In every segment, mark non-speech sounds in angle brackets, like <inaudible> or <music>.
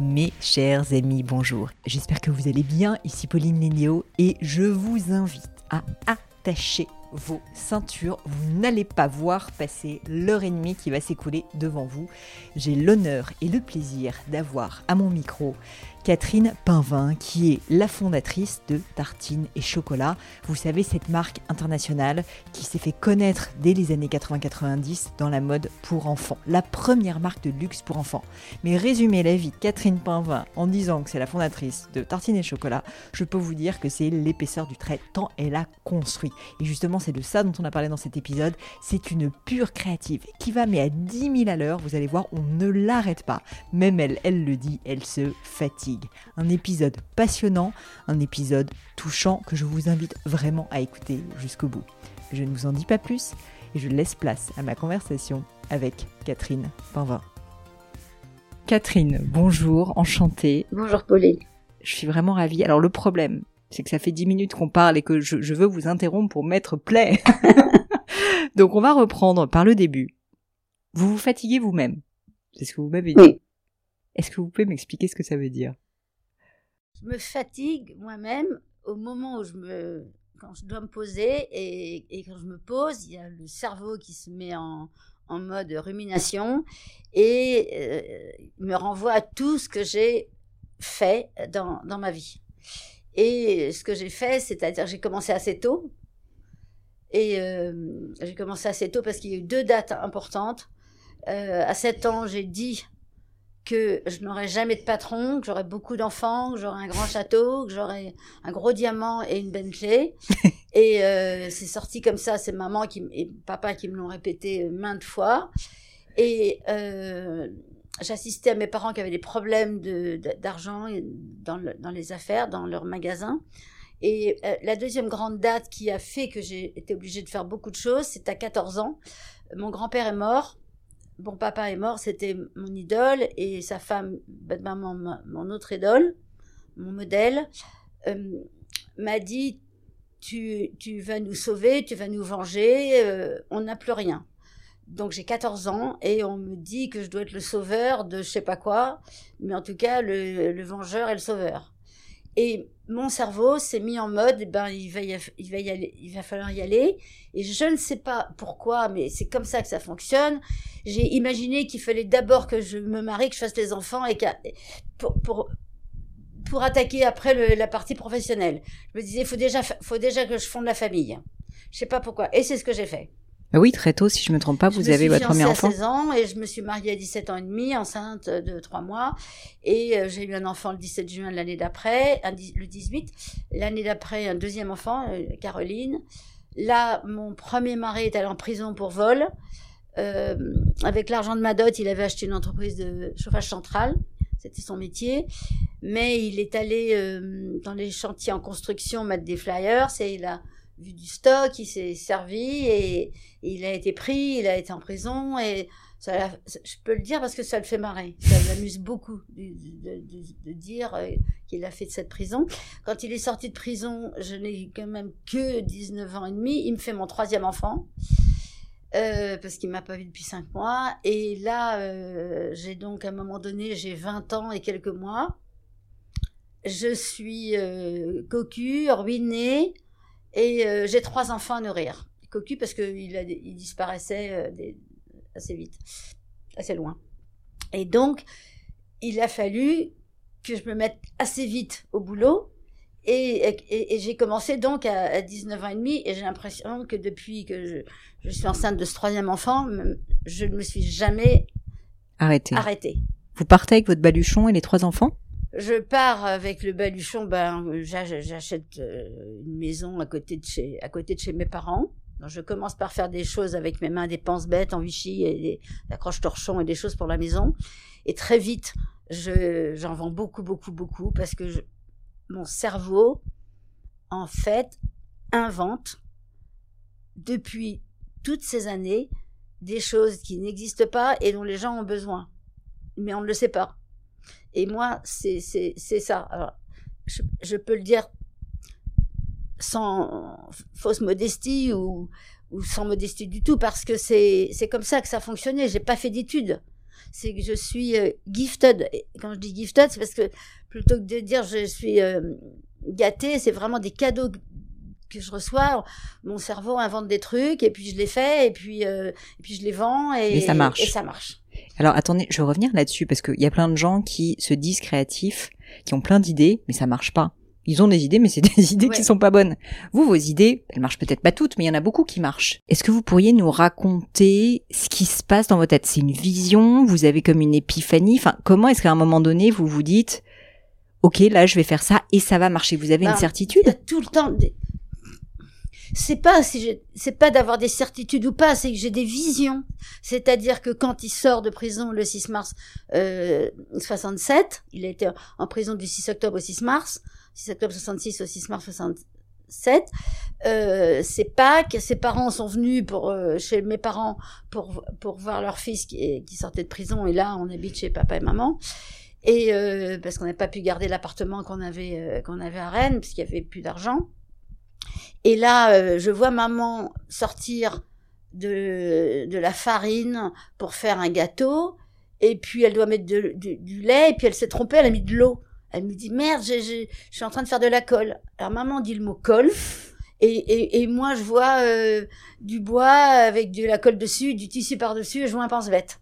Mes chers amis, bonjour. J'espère que vous allez bien. Ici Pauline Lénéo et je vous invite à attacher vos ceintures. Vous n'allez pas voir passer l'heure et demie qui va s'écouler devant vous. J'ai l'honneur et le plaisir d'avoir à mon micro Catherine Pinvin, qui est la fondatrice de Tartine et Chocolat. Vous savez, cette marque internationale qui s'est fait connaître dès les années 80-90 dans la mode pour enfants. La première marque de luxe pour enfants. Mais résumer la vie de Catherine Pinvin en disant que c'est la fondatrice de Tartine et Chocolat, je peux vous dire que c'est l'épaisseur du trait tant elle a construit. Et justement, c'est de ça dont on a parlé dans cet épisode. C'est une pure créative qui va mais à 10 000 à l'heure. Vous allez voir, on ne l'arrête pas. Même elle, elle le dit, elle se fatigue. Un épisode passionnant, un épisode touchant que je vous invite vraiment à écouter jusqu'au bout. Je ne vous en dis pas plus et je laisse place à ma conversation avec Catherine Pinvin. Catherine, bonjour, enchantée. Bonjour Pauline. Je suis vraiment ravie. Alors le problème, c'est que ça fait dix minutes qu'on parle et que je, je veux vous interrompre pour mettre play. <laughs> Donc on va reprendre par le début. Vous vous fatiguez vous-même. C'est ce que vous m'avez dit. Oui. Est-ce que vous pouvez m'expliquer ce que ça veut dire? Je me fatigue moi-même au moment où je me, quand je dois me poser et, et quand je me pose, il y a le cerveau qui se met en, en mode rumination et euh, me renvoie à tout ce que j'ai fait dans, dans ma vie. Et ce que j'ai fait, c'est-à-dire j'ai commencé assez tôt. Et euh, j'ai commencé assez tôt parce qu'il y a eu deux dates importantes. Euh, à 7 ans, j'ai dit que je n'aurais jamais de patron, que j'aurais beaucoup d'enfants, que j'aurais un grand château, que j'aurais un gros diamant et une Bentley. <laughs> et euh, c'est sorti comme ça, c'est maman qui, et papa qui me l'ont répété maintes fois. Et euh, j'assistais à mes parents qui avaient des problèmes d'argent dans, le, dans les affaires, dans leur magasin. Et euh, la deuxième grande date qui a fait que j'ai été obligée de faire beaucoup de choses, c'est à 14 ans. Mon grand-père est mort bon papa est mort, c'était mon idole, et sa femme, ben, maman, mon autre idole, mon modèle, euh, m'a dit tu, tu vas nous sauver, tu vas nous venger, euh, on n'a plus rien. Donc j'ai 14 ans et on me dit que je dois être le sauveur de je sais pas quoi, mais en tout cas le, le vengeur et le sauveur. Et mon cerveau s'est mis en mode, eh ben, il va, y, il, va aller, il va falloir y aller. Et je ne sais pas pourquoi, mais c'est comme ça que ça fonctionne. J'ai imaginé qu'il fallait d'abord que je me marie, que je fasse des enfants et pour, pour, pour attaquer après la partie professionnelle. Je me disais, faut déjà, faut déjà que je fonde la famille. Je sais pas pourquoi. Et c'est ce que j'ai fait. Bah oui, très tôt, si je me trompe pas, vous avez votre premier enfant. à 16 ans et je me suis mariée à 17 ans et demi, enceinte de 3 mois. Et euh, j'ai eu un enfant le 17 juin de l'année d'après, le 18. L'année d'après, un deuxième enfant, euh, Caroline. Là, mon premier mari est allé en prison pour vol. Euh, avec l'argent de ma dot, il avait acheté une entreprise de chauffage central. C'était son métier. Mais il est allé euh, dans les chantiers en construction mettre des flyers et il a vu du stock, il s'est servi et, il a été pris, il a été en prison et ça, je peux le dire parce que ça le fait marrer. Ça m'amuse beaucoup de, dire euh, qu'il a fait de cette prison. Quand il est sorti de prison, je n'ai quand même que 19 ans et demi. Il me fait mon troisième enfant. Euh, parce qu'il m'a pas vu depuis cinq mois. Et là, euh, j'ai donc à un moment donné, j'ai 20 ans et quelques mois. Je suis euh, cocu, ruinée, et euh, j'ai trois enfants à nourrir. Cocu parce qu'il il disparaissait euh, des, assez vite, assez loin. Et donc, il a fallu que je me mette assez vite au boulot. Et, et, et j'ai commencé donc à, à, 19 ans et demi et j'ai l'impression que depuis que je, je, suis enceinte de ce troisième enfant, je ne me suis jamais arrêtée. arrêtée. Vous partez avec votre baluchon et les trois enfants? Je pars avec le baluchon, ben j'achète euh, une maison à côté de chez à côté de chez mes parents. Donc, je commence par faire des choses avec mes mains, des penses bêtes en Vichy et des accroches torchons et des choses pour la maison. Et très vite, je j'en vends beaucoup beaucoup beaucoup parce que je, mon cerveau en fait invente depuis toutes ces années des choses qui n'existent pas et dont les gens ont besoin. Mais on ne le sait pas. Et moi, c'est ça. Alors, je, je, peux le dire sans fausse modestie ou, ou sans modestie du tout, parce que c'est comme ça que ça fonctionnait. J'ai pas fait d'études. c'est que je suis euh, gifted. Et quand je dis gifted, c'est parce que plutôt que de dire je suis euh, gâtée, c'est vraiment des cadeaux que je reçois. Mon cerveau invente des trucs et puis je les fais et puis et puis je les vends et, et ça marche. Et ça marche. Alors attendez, je veux revenir là-dessus parce qu'il y a plein de gens qui se disent créatifs, qui ont plein d'idées, mais ça marche pas. Ils ont des idées, mais c'est <laughs> des idées qui sont pas bonnes. Vous, vos idées, elles marchent peut-être pas toutes, mais il y en a beaucoup qui marchent. Est-ce que vous pourriez nous raconter ce qui se passe dans votre tête? C'est une vision Vous avez comme une épiphanie Enfin, comment est-ce qu'à un moment donné, vous vous dites, ok, là, je vais faire ça et ça va marcher Vous avez une Ben, certitude? Tout le temps. des- C'est pas si c'est pas d'avoir des certitudes ou pas, c'est que j'ai des visions. C'est-à-dire que quand il sort de prison le 6 mars euh, 67, il a été en prison du 6 octobre au 6 mars, 6 octobre 66 au 6 mars 67. Euh, c'est Pâques, ses parents sont venus pour euh, chez mes parents pour pour voir leur fils qui, qui sortait de prison et là on habite chez papa et maman et euh, parce qu'on n'a pas pu garder l'appartement qu'on avait euh, qu'on avait à Rennes parce qu'il y avait plus d'argent. Et là, euh, je vois maman sortir de de la farine pour faire un gâteau et puis elle doit mettre du- lait et puis elle s'est trompée, elle a mis de l'eau. Elle me dit merde, je suis en train de faire de la colle. Alors maman dit le mot colle. Et, et, et moi, je vois euh, du bois avec de la colle dessus, du tissu par-dessus, et je vois un pense-bête.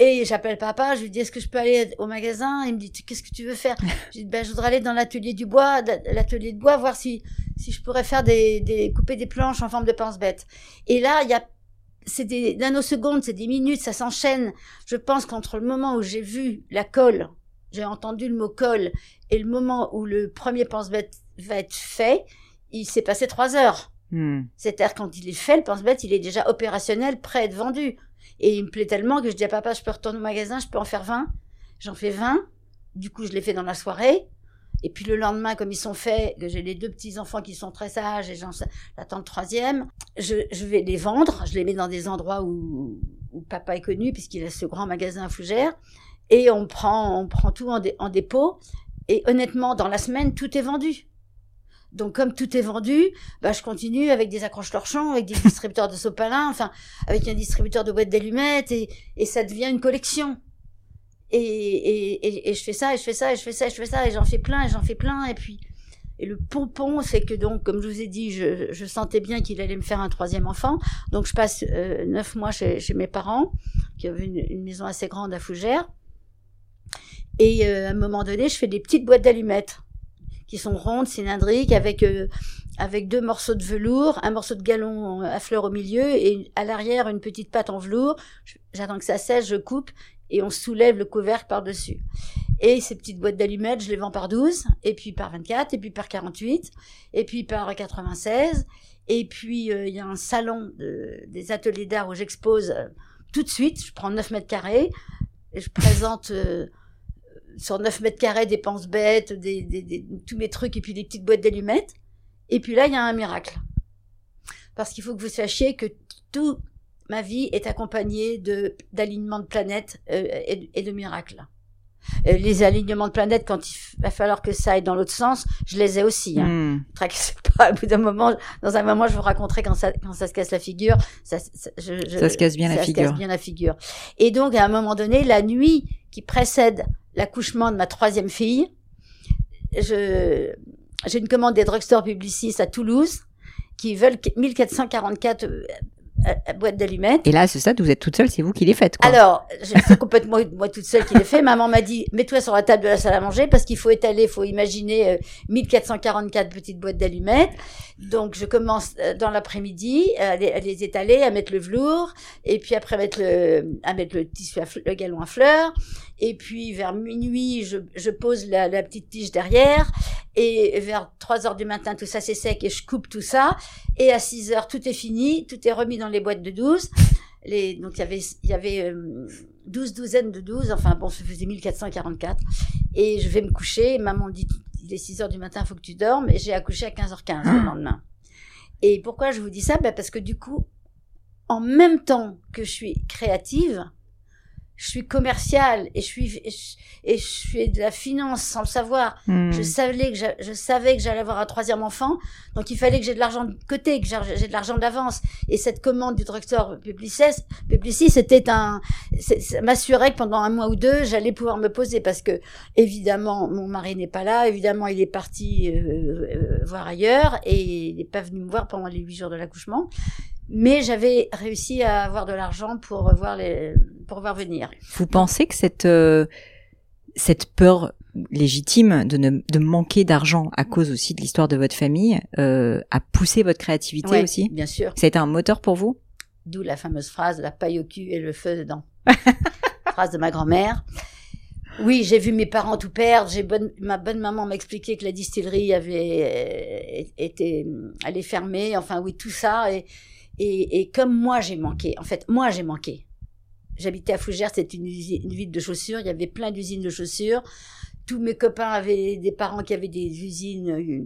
Et j'appelle papa, je lui dis, est-ce que je peux aller au magasin? Il me dit, qu'est-ce que tu veux faire? Je dis, ben, je voudrais aller dans l'atelier du bois, l'atelier de bois, voir si, si je pourrais faire des, des, couper des planches en forme de pense-bête. Et là, il y a, c'est des nanosecondes, c'est des minutes, ça s'enchaîne. Je pense qu'entre le moment où j'ai vu la colle, j'ai entendu le mot colle, et le moment où le premier pense-bête va être fait, il s'est passé trois heures. Hmm. C'est-à-dire quand il est fait, le pense-bête, il est déjà opérationnel, prêt à être vendu. Et il me plaît tellement que je dis à papa, je peux retourner au magasin, je peux en faire 20. J'en fais 20. Du coup, je les fais dans la soirée. Et puis le lendemain, comme ils sont faits, que j'ai les deux petits-enfants qui sont très sages et j'attends le troisième, je, je vais les vendre. Je les mets dans des endroits où, où papa est connu, puisqu'il a ce grand magasin à Fougères. Et on prend, on prend tout en, en dépôt. Et honnêtement, dans la semaine, tout est vendu. Donc comme tout est vendu, bah, je continue avec des accroches torchons, avec des distributeurs de sopalin, enfin avec un distributeur de boîtes d'allumettes et, ça devient une collection. Et, et, je fais ça, et je fais ça, et je fais ça, et je fais ça, et j'en fais plein, et j'en fais plein, et puis et le pompon, c'est que donc, comme je vous ai dit, je, sentais bien qu'il allait me faire un troisième enfant, donc je passe euh, neuf mois chez, mes parents, qui avaient une, une maison assez grande à Fougères, et euh, à un moment donné, je fais des petites boîtes d'allumettes qui sont rondes, cylindriques, avec euh, avec deux morceaux de velours, un morceau de galon à fleurs au milieu et à l'arrière une petite pâte en velours. J'attends que ça sèche, je coupe et on soulève le couvercle par-dessus. Et ces petites boîtes d'allumettes, je les vends par 12, et puis par 24, et puis par 48, et puis par 96. Et puis euh, il y a un salon de- des ateliers d'art où j'expose euh, tout de suite. Je prends 9 mètres carrés et je présente sur 9 mètres carrés des pense-bêtes, des, des, des- tous mes trucs, et puis des petites boîtes d'allumettes. Et puis là, il y a un miracle. Parce qu'il faut que vous sachiez que toute ma vie est accompagnée de d'alignements de planètes euh, et, de- et de miracles. Euh, les alignements de planètes, quand il va falloir que ça aille dans l'autre sens, je les ai aussi. Hein. Tracassez <laughs> pas. Au bout d'un moment, dans un moment, je vous raconterai quand ça, quand ça se casse la figure. Ça, ça, je- je- Ça se casse bien la ça se figure. casse bien la figure. Et donc, à un moment donné, la nuit qui précède l'accouchement de ma troisième fille, je, j'ai une commande des drugstores publicistes à Toulouse qui veulent 1444 euh, euh, boîtes d'allumettes. Et là, à ce stade, vous êtes toute seule, c'est vous qui les faites, quoi. Alors, je- c'est complètement moi toute seule qui l'ai fait. Maman m'a dit, mets-toi sur la table de la salle à manger parce qu'il faut étaler, il faut imaginer euh, 1444 petites boîtes d'allumettes. Donc, je commence euh, dans l'après-midi à les, à les étaler, à mettre le velours, et puis après mettre le, à mettre le tissu, à le galon à fleurs. Et puis, vers minuit, je, je pose la, la petite tige derrière. Et vers 3 heures du matin, tout ça c'est sec et je coupe tout ça. Et à 6 heures, tout est fini, tout est remis dans les boîtes de 12. Les, donc il y avait, il y avait euh, 12 douzaines de 12, enfin bon, ça faisait 1444. Et je vais me coucher, et maman dit, il est 6 heures du matin, faut que tu dormes, et j'ai accouché à 15h15 le lendemain. Et pourquoi je vous dis ça? Ben Parce que du coup, en même temps que je suis créative, je suis commerciale et je suis et je, fais de la finance sans le savoir. Hmm. Je savais que j'a- je savais que j'allais avoir un troisième enfant, donc il fallait que j'ai de l'argent de côté, que j'ai de l'argent d'avance. Et cette commande du drugstore Publicis, Publicis, c'était un, ça m'assurait que pendant un mois ou deux, j'allais pouvoir me poser parce que évidemment mon mari n'est pas là, évidemment il est parti euh, euh, voir ailleurs et il n'est pas venu me voir pendant les huit jours de l'accouchement. Mais j'avais réussi à avoir de l'argent pour voir les, pour voir venir. Vous pensez que cette, euh, cette peur légitime de, ne, de manquer d'argent à cause aussi de l'histoire de votre famille euh, a poussé votre créativité Ouais, aussi? bien sûr. Ça a été un moteur pour vous? D'où la fameuse phrase la paille au cul et le feu dedans. <laughs> phrase de ma grand-mère. Oui, j'ai vu mes parents tout perdre. J'ai bonne, ma bonne maman m'a expliqué que la distillerie avait euh, été allait fermer. Enfin oui, tout ça et et, et comme moi j'ai manqué. En fait, moi j'ai manqué. J'habitais à Fougères, c'était une, une ville de chaussures. Il y avait plein d'usines de chaussures. Tous mes copains avaient des parents qui avaient des usines euh,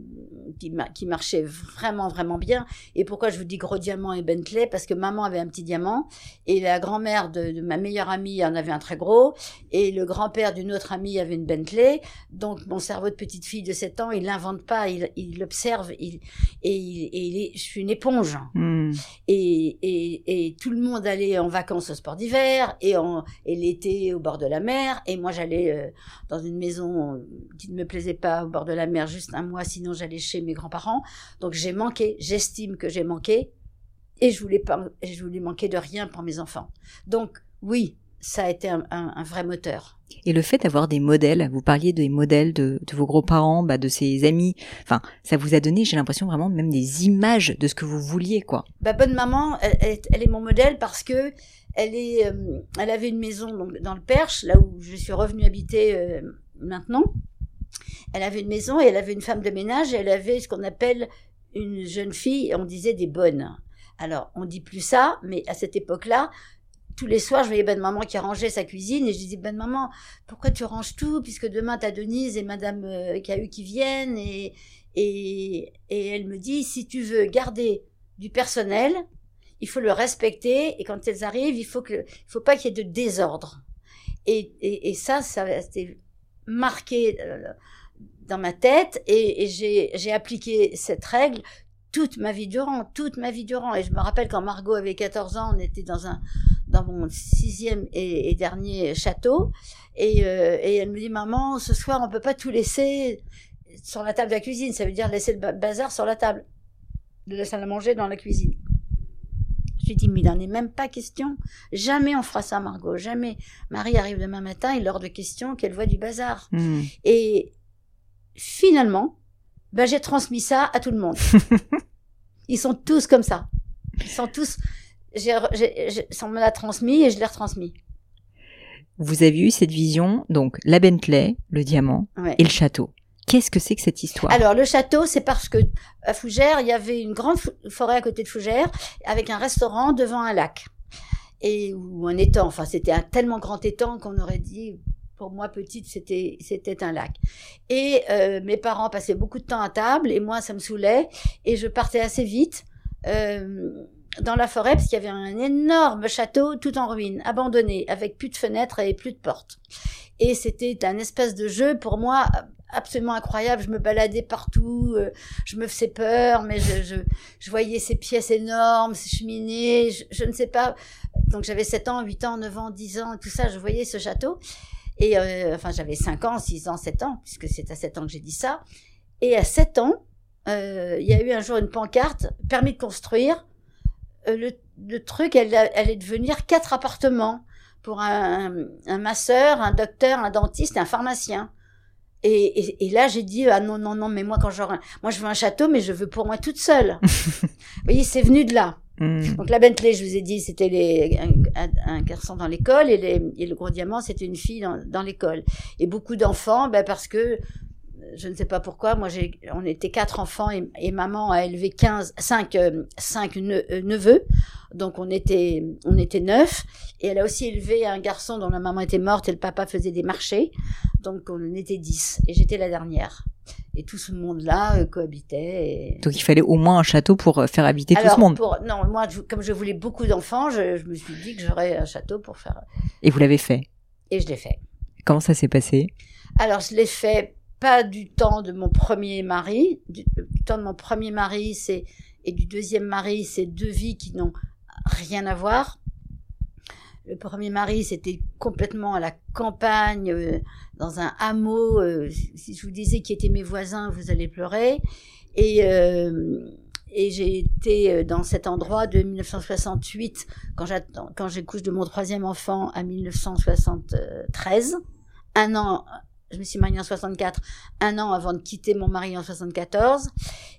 qui, ma- qui marchaient vraiment, vraiment bien. Et pourquoi je vous dis gros diamant et Bentley? Parce que maman avait un petit diamant et la grand-mère de, de ma meilleure amie en avait un très gros et le grand-père d'une autre amie avait une Bentley. Donc mon cerveau de petite fille de 7 ans, il l'invente pas, il, il observe il, et, il, et il est, je suis une éponge. Hmm. Et, et, et tout le monde allait en vacances au sport d'hiver et, en, et l'été au bord de la mer. Et moi, j'allais euh, dans une maison qui ne me plaisait pas au bord de la mer juste un mois, sinon j'allais chez mes grands-parents. Donc j'ai manqué, j'estime que j'ai manqué. Et je voulais pas, je voulais manquer de rien pour mes enfants. Donc oui, ça a été un, un, un vrai moteur. Et le fait d'avoir des modèles, vous parliez des modèles de, de vos gros-parents, bah, de ses amis, enfin, ça vous a donné, j'ai l'impression vraiment même des images de ce que vous vouliez, quoi. Bah, bonne maman, elle, elle est- elle est mon modèle parce que elle est, euh, elle avait une maison donc, dans le Perche, là où je suis revenue habiter euh, maintenant. Elle avait une maison et elle avait une femme de ménage et elle avait ce qu'on appelle une jeune fille, on disait des bonnes. Alors, on dit plus ça, mais à cette époque-là, tous les soirs, je voyais bonne maman qui rangeait sa cuisine et je disais, bonne maman, pourquoi tu ranges tout puisque demain t'as Denise et madame euh, Cahu qui viennent et, et, et elle me dit, si tu veux garder du personnel, il faut le respecter et quand elles arrivent, il faut que, il faut pas qu'il y ait de désordre. Et, et, et ça, ça été marqué euh, dans ma tête et, j'ai, appliqué cette règle toute ma vie durant, toute ma vie durant. Et je me rappelle quand Margot avait 14 ans, on était dans un, dans mon sixième et, dernier château et, euh, et elle me dit, maman, ce soir, on peut pas tout laisser sur la table de la cuisine. Ça veut dire laisser le ba- bazar sur la table, de la salle à manger dans la cuisine. Je lui dis, mais il n'en est même pas question. Jamais on fera ça, Margot. Jamais. Marie arrive demain matin, il est hors de question qu'elle voit du bazar. Hmm. Et finalement, ben, j'ai transmis ça à tout le monde. <laughs> Ils sont tous comme ça. Ils sont tous. J'ai, j'ai, j'ai- on me l'a transmis et je l'ai retransmis. Vous avez eu cette vision, donc la Bentley, le diamant Ouais. et le château. Qu'est-ce que c'est que cette histoire? Alors le château, c'est parce que à Fougères, il y avait une grande fo- forêt à côté de Fougères avec un restaurant devant un lac et ou un étang. Enfin, c'était un tellement grand étang qu'on aurait dit. Pour moi, petite, c'était c'était un lac. Et euh, mes parents passaient beaucoup de temps à table et moi, ça me saoulait et je partais assez vite euh, dans la forêt parce qu'il y avait un énorme château tout en ruine, abandonné, avec plus de fenêtres et plus de portes. Et c'était un espèce de jeu pour moi absolument incroyable. Je me baladais partout, euh, je me faisais peur, mais je, je, voyais ces pièces énormes, ces cheminées, je, ne sais pas. Donc j'avais 7 ans, 8 ans, 9 ans, 10 ans, tout ça, je voyais ce château. Et euh, enfin, j'avais 5 ans, 6 ans, 7 ans, puisque c'est à 7 ans que j'ai dit ça. Et à 7 ans, euh, il y a eu un jour une pancarte, permis de construire. Le, truc, elle allait devenir quatre appartements pour un, un, un masseur, un docteur, un dentiste et un pharmacien. Et, et, et là, j'ai dit ah non non non, mais moi quand j'aurai, moi je veux un château, mais je veux pour moi toute seule. <laughs> Vous voyez, c'est venu de là. Hmm. Donc la Bentley, je vous ai dit, c'était les, un, un, un garçon dans l'école et, les, et le gros diamant, c'était une fille dans, dans l'école. Et beaucoup d'enfants, ben parce que je ne sais pas pourquoi, moi j'ai, on était quatre enfants et, et maman a élevé 15, 5, euh, 5 ne- euh, neveux. Donc on était, on était neuf. Et elle a aussi élevé un garçon dont la maman était morte et le papa faisait des marchés. Donc on était dix. Et j'étais la dernière. Et tout ce monde-là euh, cohabitait. Et... Donc il fallait au moins un château pour euh, faire habiter Alors, tout ce monde. pour- non, moi, je- comme je voulais beaucoup d'enfants, je, je me suis dit que j'aurais un château pour faire. Et vous l'avez fait? Et je l'ai fait. Comment ça s'est passé? Alors, je l'ai fait pas du temps de mon premier mari. Du, du temps de mon premier mari, c'est et du deuxième mari, c'est deux vies qui n'ont rien à voir. Le premier mari, c'était complètement à la campagne, euh, dans un hameau. euh, si je vous disais qui étaient mes voisins, vous allez pleurer. Et, euh, et j'ai été euh, dans cet endroit de 1968, quand quand j'accouche de mon troisième enfant, à 1973. Un an, je me suis mariée en 64, un an avant de quitter mon mari en 74.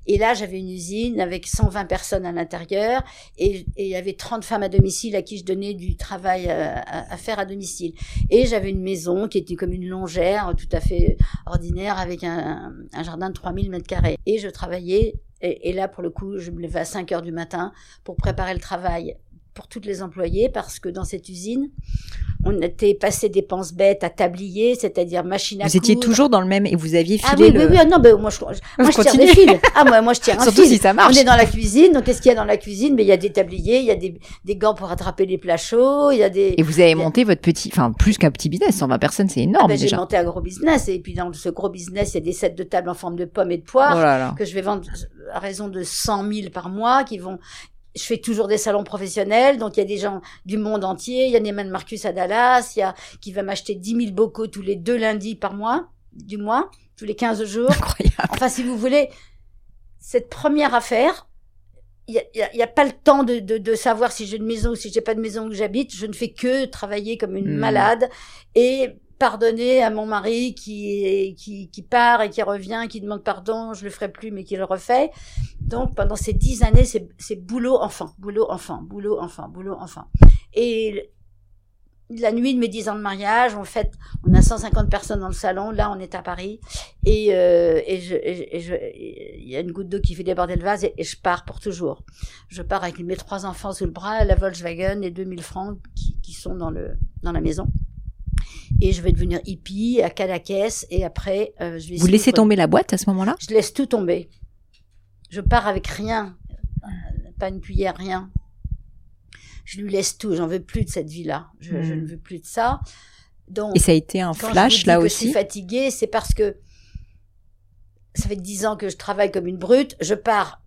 Et là, j'avais une usine avec 120 personnes à l'intérieur et, il y avait 30 femmes à domicile à qui je donnais du travail à, à- faire à domicile. Et j'avais une maison qui était comme une longère tout à fait ordinaire avec un, un jardin de 3000 mètres carrés. Et je travaillais, et, et là, pour le coup, je me levais à 5 heures du matin pour préparer le travail pour toutes les employés parce que dans cette usine, on était passé des penses bêtes à tablier, c'est-à-dire machine à Vous étiez toujours dans le même et vous aviez filé Ah oui, le... oui, oui, ah non, ben, moi, je, <laughs> moi, je tire des fils. Ah, moi, moi, je tire <laughs> un Surtout fil. si ça On marche. est dans la cuisine, donc qu'est-ce qu'il y a dans la cuisine? Mais il y a des tabliers, il y a des, des gants pour attraper les plats chauds, il y a des... Et vous avez monté votre petit, enfin plus qu'un petit business, 120 personnes, c'est énorme Ah ben, j'ai monté un gros business, et puis dans ce gros business, il y a des sets de table en forme de pommes et de Oh poires là là. que je vais vendre à raison de 100 000 par mois, qui vont... Je fais toujours des salons professionnels, donc il y a des gens du monde entier. Il y a Neyman Marcus à Dallas, il y a qui va m'acheter 10 000 bocaux tous les deux lundis par mois, du mois, tous les 15 jours. Incroyable. Enfin, si vous voulez, cette première affaire, il n'y a, y a pas le temps de, de, de savoir si j'ai une maison ou si j'ai pas de maison où j'habite. Je ne fais que travailler comme une Hmm. malade et pardonner à mon mari qui, qui, part et qui revient, qui demande pardon, je le ferai plus, mais qui le refait. Donc, pendant ces dix années, c'est boulot enfant, boulot enfant, boulot enfant, boulot enfant. Et la nuit de mes 10 ans de mariage, en fait, on a 150 personnes dans le salon. Là, on est à Paris. Et, euh, et, et, et il y a une goutte d'eau qui fait déborder le vase et, et je pars pour toujours. Je pars avec mes trois enfants sous le bras, la Volkswagen et 2000 francs qui, qui sont dans, le, dans la maison. Et je vais devenir hippie à Cadaquès et après, euh, je vais Vous laissez tomber la boîte à ce moment-là? Je laisse tout tomber. Je pars avec rien. Euh, Pas une cuillère, rien. Je lui laisse tout. J'en veux plus de cette vie-là. Je, je Hmm. ne veux plus de ça. Donc, Et ça a été un quand je flash vous dis là que je suis aussi. fatiguée, c'est parce que ça fait dix ans que je travaille comme une brute. Je pars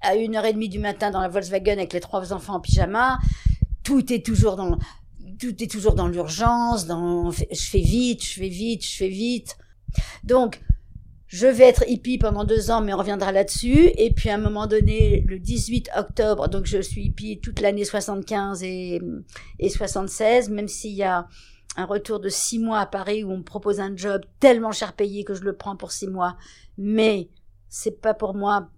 à une heure et demie du matin dans la Volkswagen avec les trois enfants en pyjama. Tout est toujours dans, tout est toujours dans l'urgence. Dans, je fais vite, je fais vite, je fais vite. Donc, je vais être hippie pendant deux ans, mais on reviendra là-dessus. Et puis, à un moment donné, le 18 octobre, donc je suis hippie toute l'année 75 et, et 76, même s'il y a un retour de six mois à Paris où on me propose un job tellement cher payé que je le prends pour six mois. Mais c'est pas pour moi.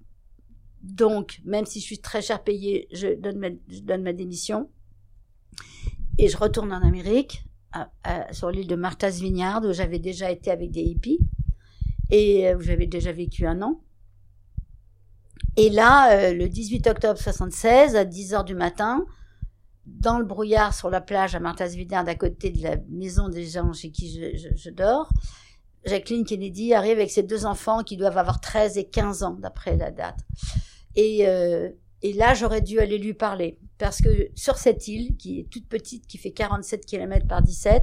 Donc, même si je suis très cher payé, je donne je donne ma démission. Et je retourne en Amérique, sur l'île de Martha's Vineyard, où j'avais déjà été avec des hippies et euh, où j'avais déjà vécu un an. Et là, euh, le 18 octobre 76, à 10 heures du matin, dans le brouillard sur la plage à Martha's Vineyard, à côté de la maison des gens chez qui je, je- je dors, Jacqueline Kennedy arrive avec ses deux enfants qui doivent avoir 13 et 15 ans, d'après la date. Et, euh, et là, j'aurais dû aller lui parler. Parce que sur cette île, qui est toute petite, qui fait 47 km par 17,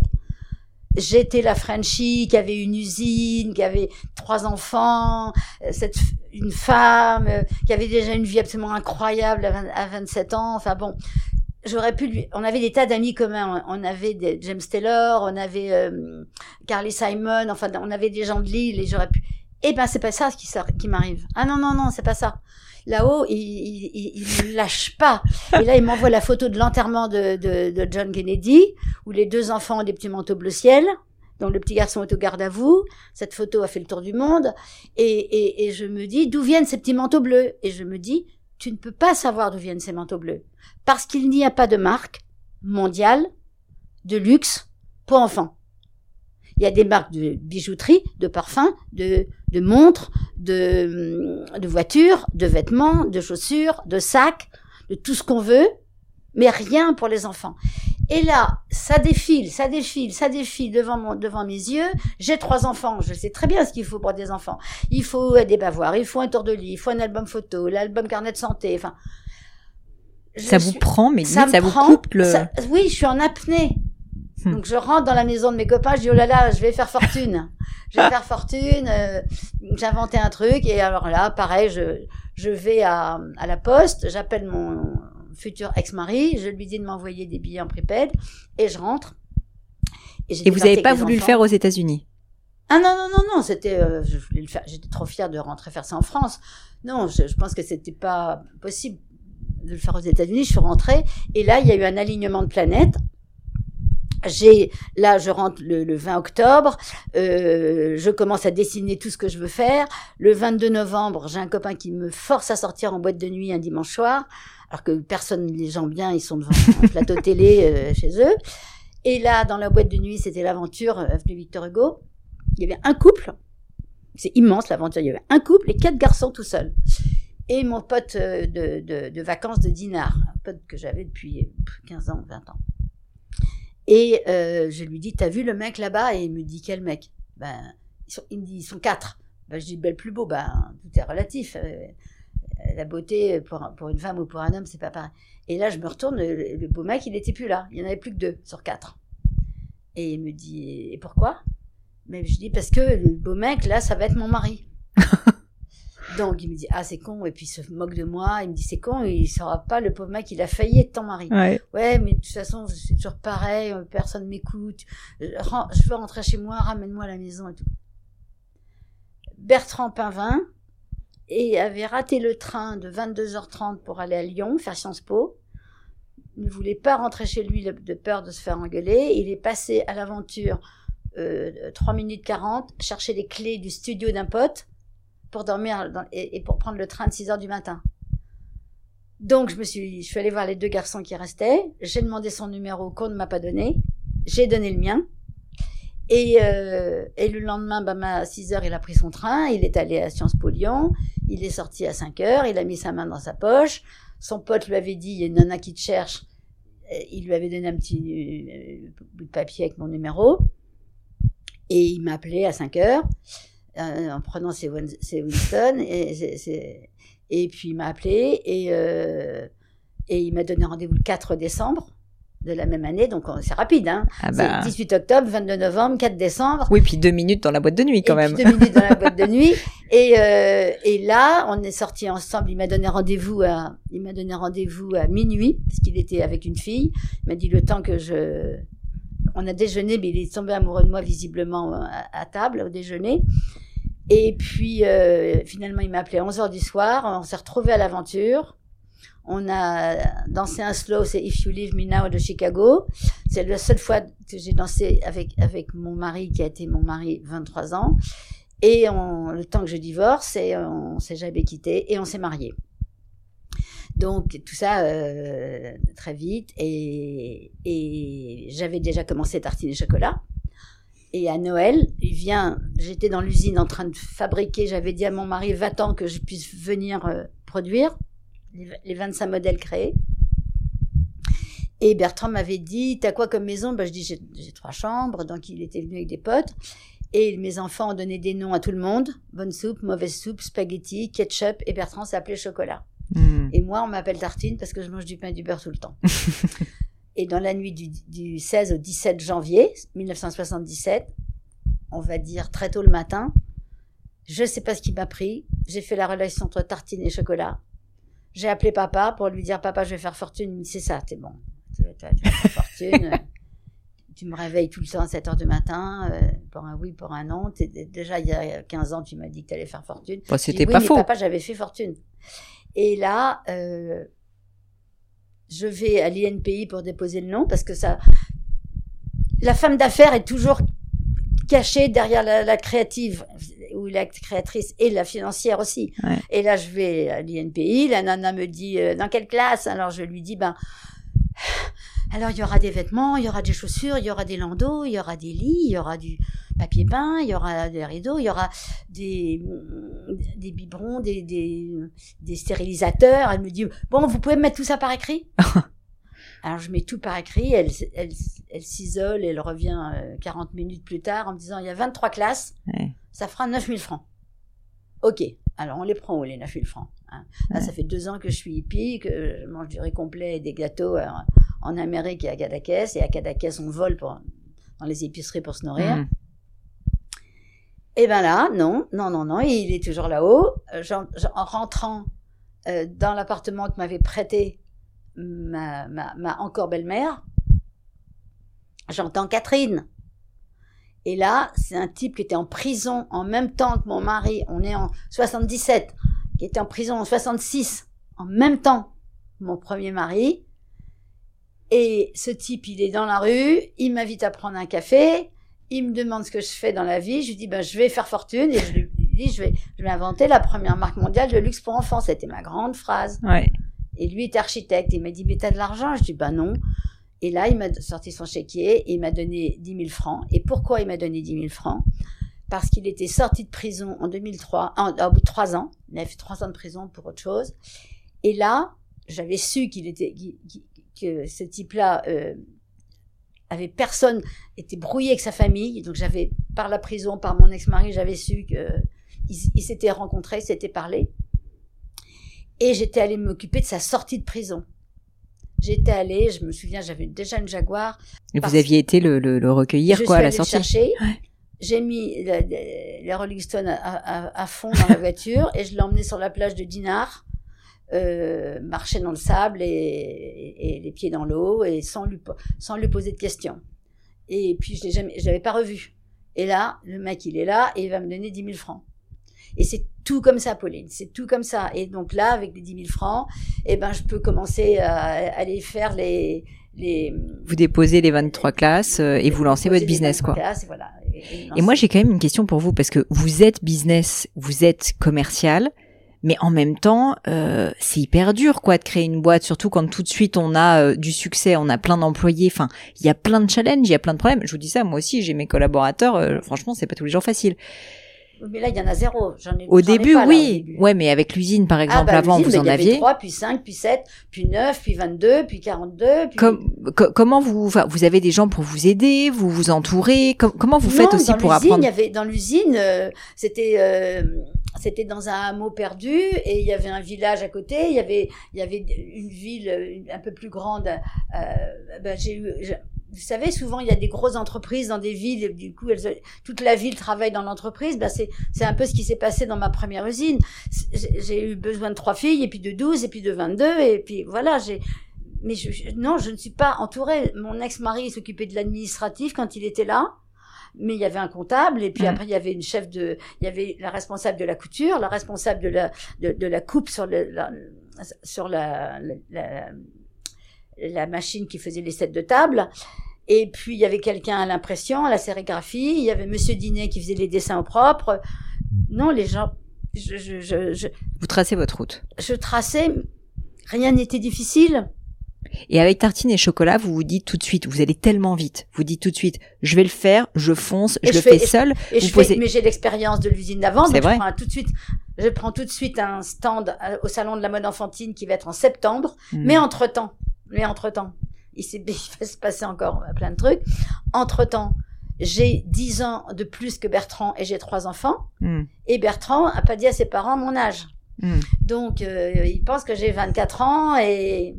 j'étais la Frenchie qui avait une usine, qui avait trois enfants, euh, une femme, euh, qui avait déjà une vie absolument incroyable à, 20 à 27 ans. Enfin bon, j'aurais pu lui. On avait des tas d'amis communs. On avait des James Taylor, on avait euh, Carly Simon. Enfin, on avait des gens de l'île et j'aurais pu. Eh ben, c'est pas ça qui, qui m'arrive. Ah non non non, c'est pas ça. Là-haut, il, il, il, lâche pas. Et là, il m'envoie la photo de l'enterrement de, de, de John Kennedy, où les deux enfants ont des petits manteaux bleu ciel. Donc le petit garçon est au garde à vous. Cette photo a fait le tour du monde. Et, et, et je me dis, d'où viennent ces petits manteaux bleus? Et je me dis, tu ne peux pas savoir d'où viennent ces manteaux bleus. Parce qu'il n'y a pas de marque mondiale de luxe pour enfants. Il y a des marques de bijouterie, de parfums, de, de montres, de, de voitures, de vêtements, de chaussures, de sacs, de tout ce qu'on veut, mais rien pour les enfants. Et là, ça défile, ça défile, ça défile devant mon, devant mes yeux. J'ai trois enfants, je sais très bien ce qu'il faut pour des enfants. Il faut des bavoirs, il faut un tour de lit, il faut un album photo, l'album carnet de santé. Enfin, ça vous prend, mais ça, ça vous coupe le. oui, je suis en apnée. Hmm. Donc je rentre dans la maison de mes copains, je dis oh là là, je vais faire fortune. je vais faire fortune. Euh, j'ai inventé un truc et alors là, pareil, je je vais à, à la poste, j'appelle mon futur ex-mari, je lui dis de m'envoyer des billets en prépaid et je rentre. Et, vous n'avez pas voulu le faire aux États-Unis? Ah non non non non, c'était euh, je voulais le faire. J'étais trop fière de rentrer faire ça en France. Non, je, je pense que c'était pas possible de le faire aux États-Unis. Je suis rentrée et là il y a eu un alignement de planètes j'ai là je rentre le, 20 octobre, euh, je commence à dessiner tout ce que je veux faire. Le 22 novembre, j'ai un copain qui me force à sortir en boîte de nuit un dimanche soir, alors que personne, les gens bien, ils sont devant un plateau télé euh, chez eux. Et là, dans la boîte de nuit, c'était l'aventure euh, avenue Victor Hugo. Il y avait un couple, c'est immense l'aventure. Il y avait un couple et quatre garçons tout seuls. Et mon pote euh, de, de, de vacances de Dinard, un pote que j'avais depuis 15 ans, 20 ans. Et euh, je lui dis, t'as vu le mec là-bas? Et il me dit, quel mec? Ben, il me dit, ils sont quatre. Ben, je dis, belle plus beau. Ben, tout est relatif. Euh, la beauté pour, pour une femme ou pour un homme, c'est pas pareil. Et là, je me retourne, le, beau mec, il était plus là. Il y en avait plus que deux sur quatre. Et il me dit, et pourquoi? Mais je dis, parce que le beau mec, là, ça va être mon mari. Donc il me dit ah c'est con et puis il se moque de moi. Il me dit c'est con, il saura pas le pauvre mec il a failli être ton mari. Ouais. ouais mais de toute façon c'est toujours pareil, euh, personne m'écoute. Je veux rentrer chez moi, ramène-moi à la maison et tout. Bertrand Pinvin et avait raté le train de 22h30 pour aller à Lyon faire Sciences Po. Il ne voulait pas rentrer chez lui de peur de se faire engueuler. Il est passé à l'aventure euh, 3 minutes 40, chercher les clés du studio d'un pote pour dormir et, pour prendre le train de 6 heures du matin. Donc, je me suis, je suis allée voir les deux garçons qui restaient. J'ai demandé son numéro qu'on ne m'a pas donné. J'ai donné le mien. Et, euh, et le lendemain, bah, à 6 heures, il a pris son train. Il est allé à Sciences Po Lyon. Il est sorti à 5 heures. Il a mis sa main dans sa poche. Son pote lui avait dit, il y a une nana qui te cherche. Il lui avait donné un petit euh, bout de papier avec mon numéro. Et il m'a appelé à 5 heures. Euh, en prenant ses, Winston. Et, et puis il m'a appelé et, euh, et il m'a donné rendez-vous le 4 décembre de la même année, donc c'est rapide. Hein. Ah bah. 18 octobre, 22 novembre, 4 décembre. Oui, puis deux minutes dans la boîte de nuit quand et même. Puis deux minutes dans la boîte de nuit. <laughs> Et, euh, et là, on est sortis ensemble. Il m'a donné rendez-vous à, il m'a donné rendez-vous à minuit parce qu'il était avec une fille. Il m'a dit le temps que je, on a déjeuné, mais il est tombé amoureux de moi visiblement à, à table au déjeuner. Et puis, euh, finalement, il m'a appelé à 11h du soir. On s'est retrouvés à l'aventure. On a dansé un slow, c'est If You Leave Me Now de Chicago. C'est la seule fois que j'ai dansé avec, avec mon mari, qui a été mon mari 23 ans. Et le temps que je divorce, on s'est jamais quitté, et on s'est mariés. Donc tout ça euh, très vite et, j'avais déjà commencé tartiner et chocolat. Et à Noël, il vient, j'étais dans l'usine en train de fabriquer, j'avais dit à mon mari, va-t'en que je puisse venir euh, produire les, 25 modèles créés. Et Bertrand m'avait dit, t'as quoi comme maison? Ben, Je dis, j'ai trois chambres, donc il était venu avec des potes. Et mes enfants ont donné des noms à tout le monde. Bonne soupe, mauvaise soupe, spaghetti, ketchup. Et Bertrand s'appelait chocolat. Hmm. Et moi, on m'appelle tartine parce que je mange du pain et du beurre tout le temps. <laughs> Et dans la nuit du, 16 au 17 janvier 1977, on va dire très tôt le matin, je ne sais pas ce qui m'a pris. J'ai fait la relation entre tartine et chocolat. J'ai appelé papa pour lui dire Papa, je vais faire fortune. C'est ça, t'es bon. Tu, vas faire fortune. <laughs> tu me réveilles tout le temps à 7 heures du matin, euh, pour un oui, pour un non. déjà, il y a 15 ans, tu m'as dit que tu allais faire fortune. C'était pas faux. Papa, j'avais fait fortune. Et là, euh, je vais à l'INPI pour déposer le nom parce que ça, la femme d'affaires est toujours cachée derrière la, créative ou la créatrice et la financière aussi. Et là, je vais à l'INPI, la nana me dit euh, dans quelle classe? Alors je lui dis ben alors il y aura des vêtements, il y aura des chaussures, il y aura des landaux, il y aura des lits, il y aura du papier peint, il y aura des rideaux, il y aura des, des biberons, des, des, des stérilisateurs. Elle me dit, bon, vous pouvez mettre tout ça par écrit? <laughs> Alors je mets tout par écrit, elle, elle, elle s'isole elle revient 40 minutes plus tard en me disant il y a 23 classes, ça fera 9000 francs. Ok, alors on les prend où les 9000 francs hein? Là, ça fait deux ans que je suis hippie, que je mange du riz complet et des gâteaux en Amérique et à Cadaqués. Et à Cadaqués, on vole pour, dans les épiceries pour se nourrir. Mmh. Et ben là, non, non, non, non, il est toujours là-haut. Euh, en, rentrant euh, dans l'appartement que m'avait prêté ma, ma, encore belle-mère, j'entends Catherine. Et là, c'est un type qui était en prison en même temps que mon mari. On est en 77, qui était en prison en 66, en même temps que mon premier mari. Et ce type, il est dans la rue, il m'invite à prendre un café, il me demande ce que je fais dans la vie, je lui dis, ben, je vais faire fortune, et je lui dis, je vais, je vais inventer la première marque mondiale de luxe pour enfants. C'était ma grande phrase. Ouais. Et lui est architecte, il m'a dit, mais t'as de l'argent? Je dis, ben non. Et là, il m'a sorti son chéquier et il m'a donné 10 000 francs. Et pourquoi il m'a donné 10 000 francs? Parce qu'il était sorti de prison en 2003, en, au bout de trois ans. Il avait fait trois ans de prison pour autre chose. Et là, j'avais su qu'il était, que ce type-là euh, avait personne, était brouillé avec sa famille. Donc j'avais, par la prison, par mon ex-mari, j'avais su qu'ils ils s'étaient rencontrés, s'étaient parlé. Et j'étais allée m'occuper de sa sortie de prison. J'étais allée, je me souviens, j'avais déjà une Jaguar. Et vous aviez été le, le, recueillir, quoi, à la sortie chercher. J'ai mis les Rolling Stones à, à, fond dans la <laughs> voiture et je l'ai emmené sur la plage de Dinard euh, marcher dans le sable et, les pieds dans l'eau et sans lui, sans lui poser de questions. Et puis je je l'avais pas revu. Et là, le mec il est là et il va me donner 10 000 francs. Et c'est tout comme ça, Pauline. C'est tout comme ça. Et donc là, avec les 10 000 francs, eh ben, je peux commencer à aller faire les, les... Vous déposez les 23 classes euh, et vous lancez votre business, quoi. Classes, voilà. Et, et moi, j'ai quand même une question pour vous parce que vous êtes business, vous êtes commercial. Mais en même temps, euh, c'est hyper dur quoi de créer une boîte, surtout quand tout de suite on a euh, du succès, on a plein d'employés. Enfin, il y a plein de challenges, il y a plein de problèmes. Je vous dis ça, moi aussi, j'ai mes collaborateurs. Euh, franchement, c'est pas tous les jours facile. Mais là, il y en a zéro. Ai, au début, oui. Ouais, mais avec l'usine, par ah, exemple, bah, avant, vous en aviez. Puis 3, puis 5, puis 7, puis 9, puis 22, puis 42. Puis... comment vous, vous avez des gens pour vous aider, vous vous entourez, comment vous faites aussi pour apprendre? Il y avait, dans l'usine, euh, c'était, euh, c'était dans un hameau perdu et il y avait un village à côté. Il y avait, il y avait une ville un peu plus grande. Euh, ben, j'ai eu, vous savez, souvent il y a des grosses entreprises dans des villes, et du coup, elles, toute la ville travaille dans l'entreprise. Ben, c'est, c'est un peu ce qui s'est passé dans ma première usine. J'ai eu besoin de trois filles, et puis de 12, et puis de 22, et puis voilà, j'ai, mais je, non, je ne suis pas entourée. Mon ex-mari s'occupait de l'administratif quand il était là. Mais il y avait un comptable et puis mmh. après il y avait une chef de, il y avait la responsable de la couture, la responsable de la de, de la coupe sur le la, sur la, la, la machine qui faisait les sets de table. Et puis, il y avait quelqu'un à l'impression, à la sérigraphie. Il y avait Monsieur Dinet qui faisait les dessins au propre. Non, les gens... Je, je, je, Vous tracez votre route. Je traçais. Rien n'était difficile. Et avec tartine et chocolat, vous vous dites tout de suite, vous allez tellement vite, vous dites tout de suite, je vais le faire, je fonce, je, le fais, seul. Et je fais, mais j'ai l'expérience de l'usine d'avant, donc je prends tout de suite, je prends tout de suite un stand euh, au salon de la mode enfantine qui va être en septembre, hmm. mais entre temps, mais entre-temps, il, <laughs> il va se passer encore plein de trucs. Entre-temps, j'ai 10 ans de plus que Bertrand et j'ai trois enfants. Hmm. Et Bertrand a pas dit à ses parents mon âge. Hmm. Donc, euh, il pense que j'ai 24 ans et...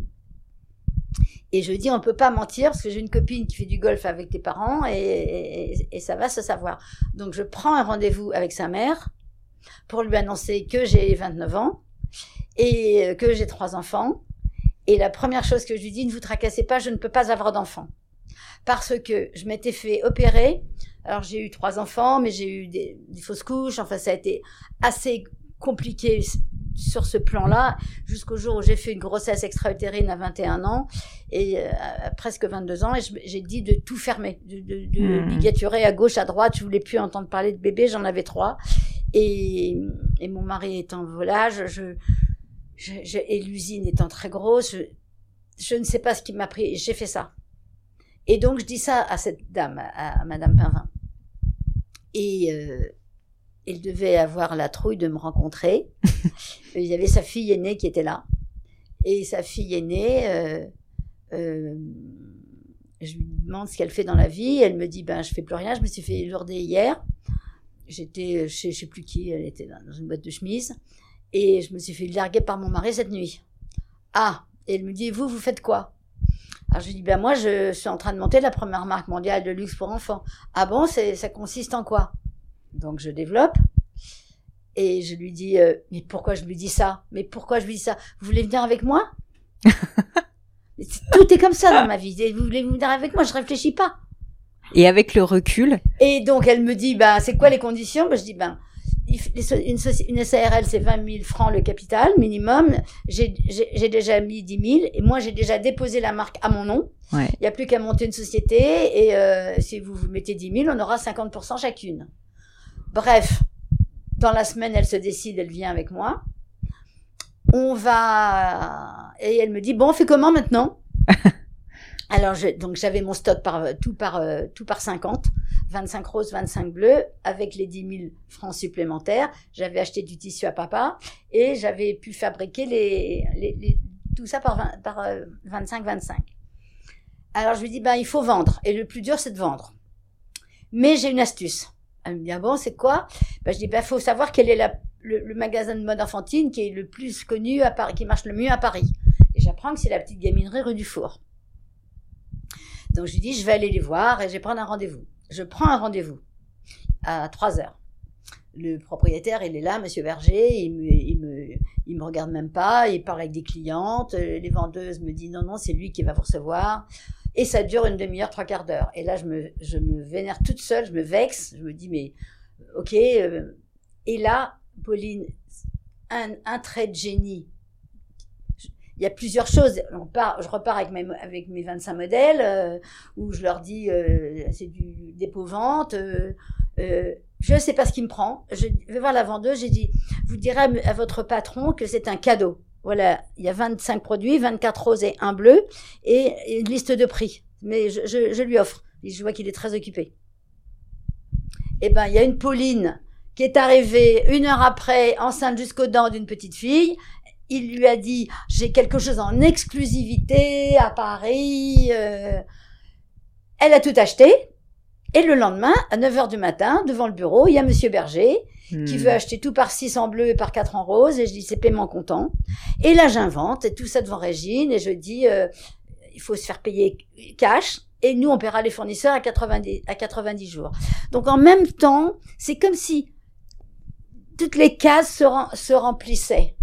Et je dis, on peut pas mentir parce que j'ai une copine qui fait du golf avec tes parents et, ça va se savoir. Donc, je prends un rendez-vous avec sa mère pour lui annoncer que j'ai 29 ans et que j'ai trois enfants et la première chose que je lui dis, ne vous tracassez pas, je ne peux pas avoir d'enfants. Parce que je m'étais fait opérer. Alors j'ai eu trois enfants, mais j'ai eu des, fausses couches. Enfin, ça a été assez compliqué sur ce plan-là, jusqu'au jour où j'ai fait une grossesse extra-utérine à 21 ans et euh, à presque 22 ans, et j'ai dit de tout fermer, de, de, de hmm. ligaturer à gauche, à droite. Je voulais plus entendre parler de bébé, j'en avais trois. Et, et mon mari en volage, je, je, et l'usine étant très grosse, je, ne sais pas ce qui m'a pris. J'ai fait ça. Et donc je dis ça à cette dame, à, Madame Pinvin. Et euh, elle devait avoir la trouille de me rencontrer. <laughs> Il y avait sa fille aînée qui était là. Et sa fille aînée, euh, euh, je lui demande ce qu'elle fait dans la vie. Elle me dit, ben, je fais plus rien. Je me suis fait lourder hier. J'étais chez je sais plus qui. Elle était dans une boîte de chemise. Et je me suis fait larguer par mon mari cette nuit. Ah. Et elle me dit, vous, vous faites quoi? Alors je lui dis, ben moi, je suis en train de monter la première marque mondiale de luxe pour enfants. Ah bon, ça consiste en quoi? Donc je développe. Et je lui dis, euh, mais pourquoi je lui dis ça? Mais pourquoi je lui dis ça? Vous voulez venir avec moi? <laughs> Tout est comme ça dans ma vie. Vous voulez venir avec moi? Je réfléchis pas. Et avec le recul? Et donc elle me dit, bah c'est quoi les conditions? Ben, Je dis, ben une, une SARL, c'est 20 000 francs le capital minimum. J'ai déjà mis 10 000 et moi, j'ai déjà déposé la marque à mon nom. Il n'y a plus qu'à monter une société et euh, si vous vous mettez 10 000, on aura 50% chacune. Bref, dans la semaine, elle se décide, elle vient avec moi. On va et elle me dit bon, on fait comment maintenant? <laughs> Alors je, donc j'avais mon stock par tout par euh, tout par 50. 25 roses, 25 bleus, avec les 10 000 francs supplémentaires. J'avais acheté du tissu à papa et j'avais pu fabriquer les, les, tout ça par, par 25-25. Euh, Alors je lui dis, ben, il faut vendre. Et le plus dur, c'est de vendre. Mais j'ai une astuce. Elle me dit, ah bon, c'est quoi? Ben, Je dis, ben, faut savoir quel est le, magasin de mode enfantine qui est le plus connu à Paris, qui marche le mieux à Paris. Et j'apprends que c'est la petite gaminerie rue du Four. Donc je lui dis, je vais aller les voir et je vais prendre un rendez-vous je prends un rendez-vous à 3 heures. Le propriétaire, il est là, Monsieur Berger, il me, il me, il me regarde même pas, il parle avec des clientes, les vendeuses me disent non, non, c'est lui qui va vous recevoir. Et ça dure une demi-heure, trois quarts d'heure. Et là, je me, je me vénère toute seule, je me vexe, je me dis, mais, ok. Euh, et là, Pauline, un, un trait de génie il y a plusieurs choses. On part, je repars avec mes, avec mes 25 modèles, euh, où je leur dis, euh, c'est du dépôt-vente. Euh, euh, je ne sais pas ce qui me prend. Je vais voir la vendeuse, j'ai dit, vous direz à, votre patron que c'est un cadeau. Voilà, il y a 25 produits, 24 roses et un bleu, et une liste de prix. Mais je, je, je lui offre. Je vois qu'il est très occupé. Eh ben, il y a une Pauline qui est arrivée une heure après, enceinte jusqu'aux dents d'une petite fille il lui a dit j'ai quelque chose en exclusivité à Paris. Euh. Elle a tout acheté. Et le lendemain, à 9h du matin, devant le bureau, il y a Monsieur Berger qui hmm. veut acheter tout par 6 en bleu et par 4 en rose. Et je dis c'est paiement comptant. Et là, j'invente et tout ça devant Régine et je dis euh, il faut se faire payer cash. Et nous, on paiera les fournisseurs à 90, à 90 jours. Donc en même temps, c'est comme si toutes les cases se, se remplissaient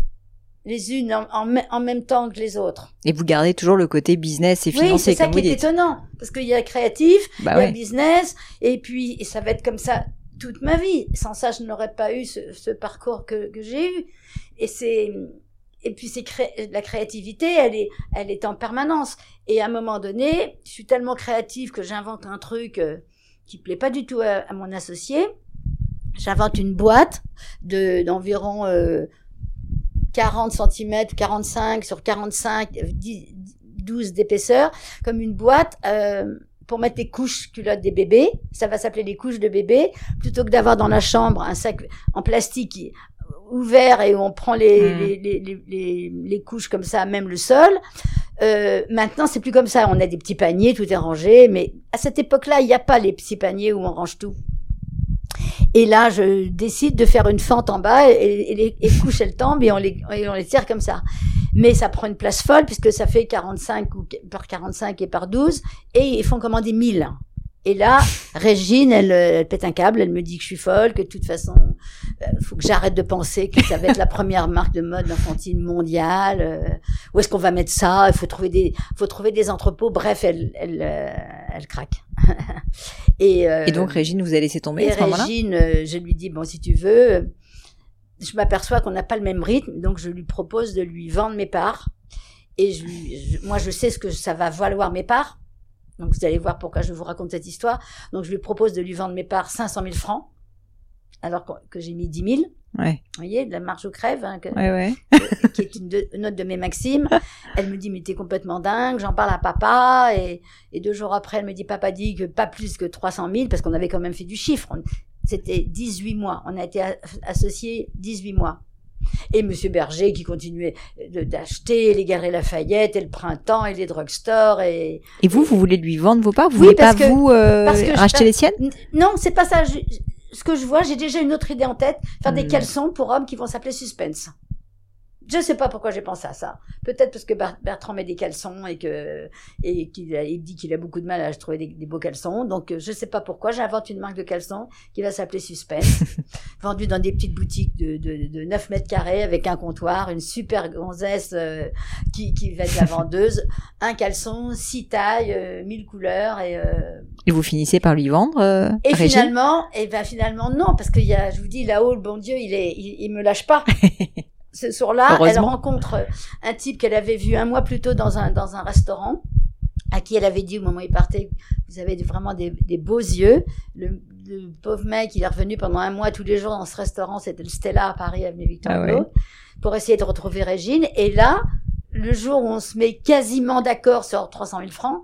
les unes en, même temps que les autres. Et vous gardez toujours le côté business et financier, oui, c'est ça qui est étonnant, parce qu'il y a créatif, bah il y a business, et puis et ça va être comme ça toute ma vie. Sans ça, je n'aurais pas eu ce, parcours que, que j'ai eu. Et c'est et puis c'est la créativité, elle est elle est en permanence. Et à un moment donné, je suis tellement créative que j'invente un truc euh, qui plaît pas du tout à, mon associé. J'invente une boîte de d'environ euh, 40 cm, 45 sur 45, 12 d'épaisseur, comme une boîte euh, pour mettre les couches culottes des bébés. Ça va s'appeler les couches de bébés, plutôt que d'avoir dans la chambre un sac en plastique ouvert et où on prend les, mmh. les, les, les, les, couches comme ça, même le sol. Euh, maintenant, c'est plus comme ça. On a des petits paniers, tout est rangé. Mais à cette époque-là, il n'y a pas les petits paniers où on range tout. Et là, je décide de faire une fente en bas et, les, couches, elles tombent et on, les, et on les tire comme ça. Mais ça prend une place folle puisque ça fait 45 ou par 45 et par 12 et ils font commander 1000. Et là, Régine, elle, pète un câble, elle me dit que je suis folle, que de toute façon, euh, faut que j'arrête de penser que ça va être la première marque de mode enfantine mondiale. Euh, où est-ce qu'on va mettre ça Il faut trouver des, faut trouver des entrepôts. Bref, elle, elle, euh, elle craque. Et, euh, et, donc Régine vous a laissé tomber à ce moment-là? Régine, je lui dis bon si tu veux, je m'aperçois qu'on n'a pas le même rythme, donc je lui propose de lui vendre mes parts. Et je, moi, je sais ce que ça va valoir mes parts. Donc vous allez voir pourquoi je vous raconte cette histoire. Donc je lui propose de lui vendre mes parts 500 000 francs, alors que, j'ai mis 10 000. Ouais. Vous voyez, de la marge au crève, hein, ouais, ouais. <laughs> qui est une, note de mes maximes. Elle me dit, mais t'es complètement dingue, j'en parle à papa. Et, et, deux jours après, elle me dit, papa dit que pas plus que 300 000, parce qu'on avait quand même fait du chiffre. C'était 18 mois. On a été associés 18 mois. Et Monsieur Berger qui continuait d'acheter les Galeries Lafayette et le Printemps et les drugstores et. Et vous, vous voulez lui vendre vos parts? Vous voulez pas vous euh, racheter les siennes? Non, c'est pas ça. Ce que je vois, j'ai déjà une autre idée en tête faire des hmm. caleçons pour hommes qui vont s'appeler Suspense. Je sais pas pourquoi j'ai pensé à ça. Peut-être parce que Bertrand met des caleçons et que et qu'il il dit qu'il a beaucoup de mal à trouver des, beaux caleçons. Donc je ne sais pas pourquoi j'invente une marque de caleçons qui va s'appeler Suspense, <laughs> vendue dans des petites boutiques de, de, de 9 mètres carrés avec un comptoir, une super gonzesse euh, qui, qui va être la <laughs> vendeuse, un caleçon, six tailles, euh, mille couleurs et euh, et vous finissez par lui vendre Et finalement, et ben finalement non parce qu'il y a, je vous dis là-haut le bon Dieu, il est, il, il me lâche pas. <laughs> ce soir-là, elle rencontre un type qu'elle avait vu un mois plus tôt dans un, dans un restaurant, à qui elle avait dit au moment où il partait, vous avez vraiment des, des beaux yeux. Le, pauvre mec, il est revenu pendant un mois tous les jours dans ce restaurant, c'était le Stella à Paris, avenue Victor ah Hugo, pour essayer de retrouver Régine. Et là, le jour où on se met quasiment d'accord sur 300 000 francs,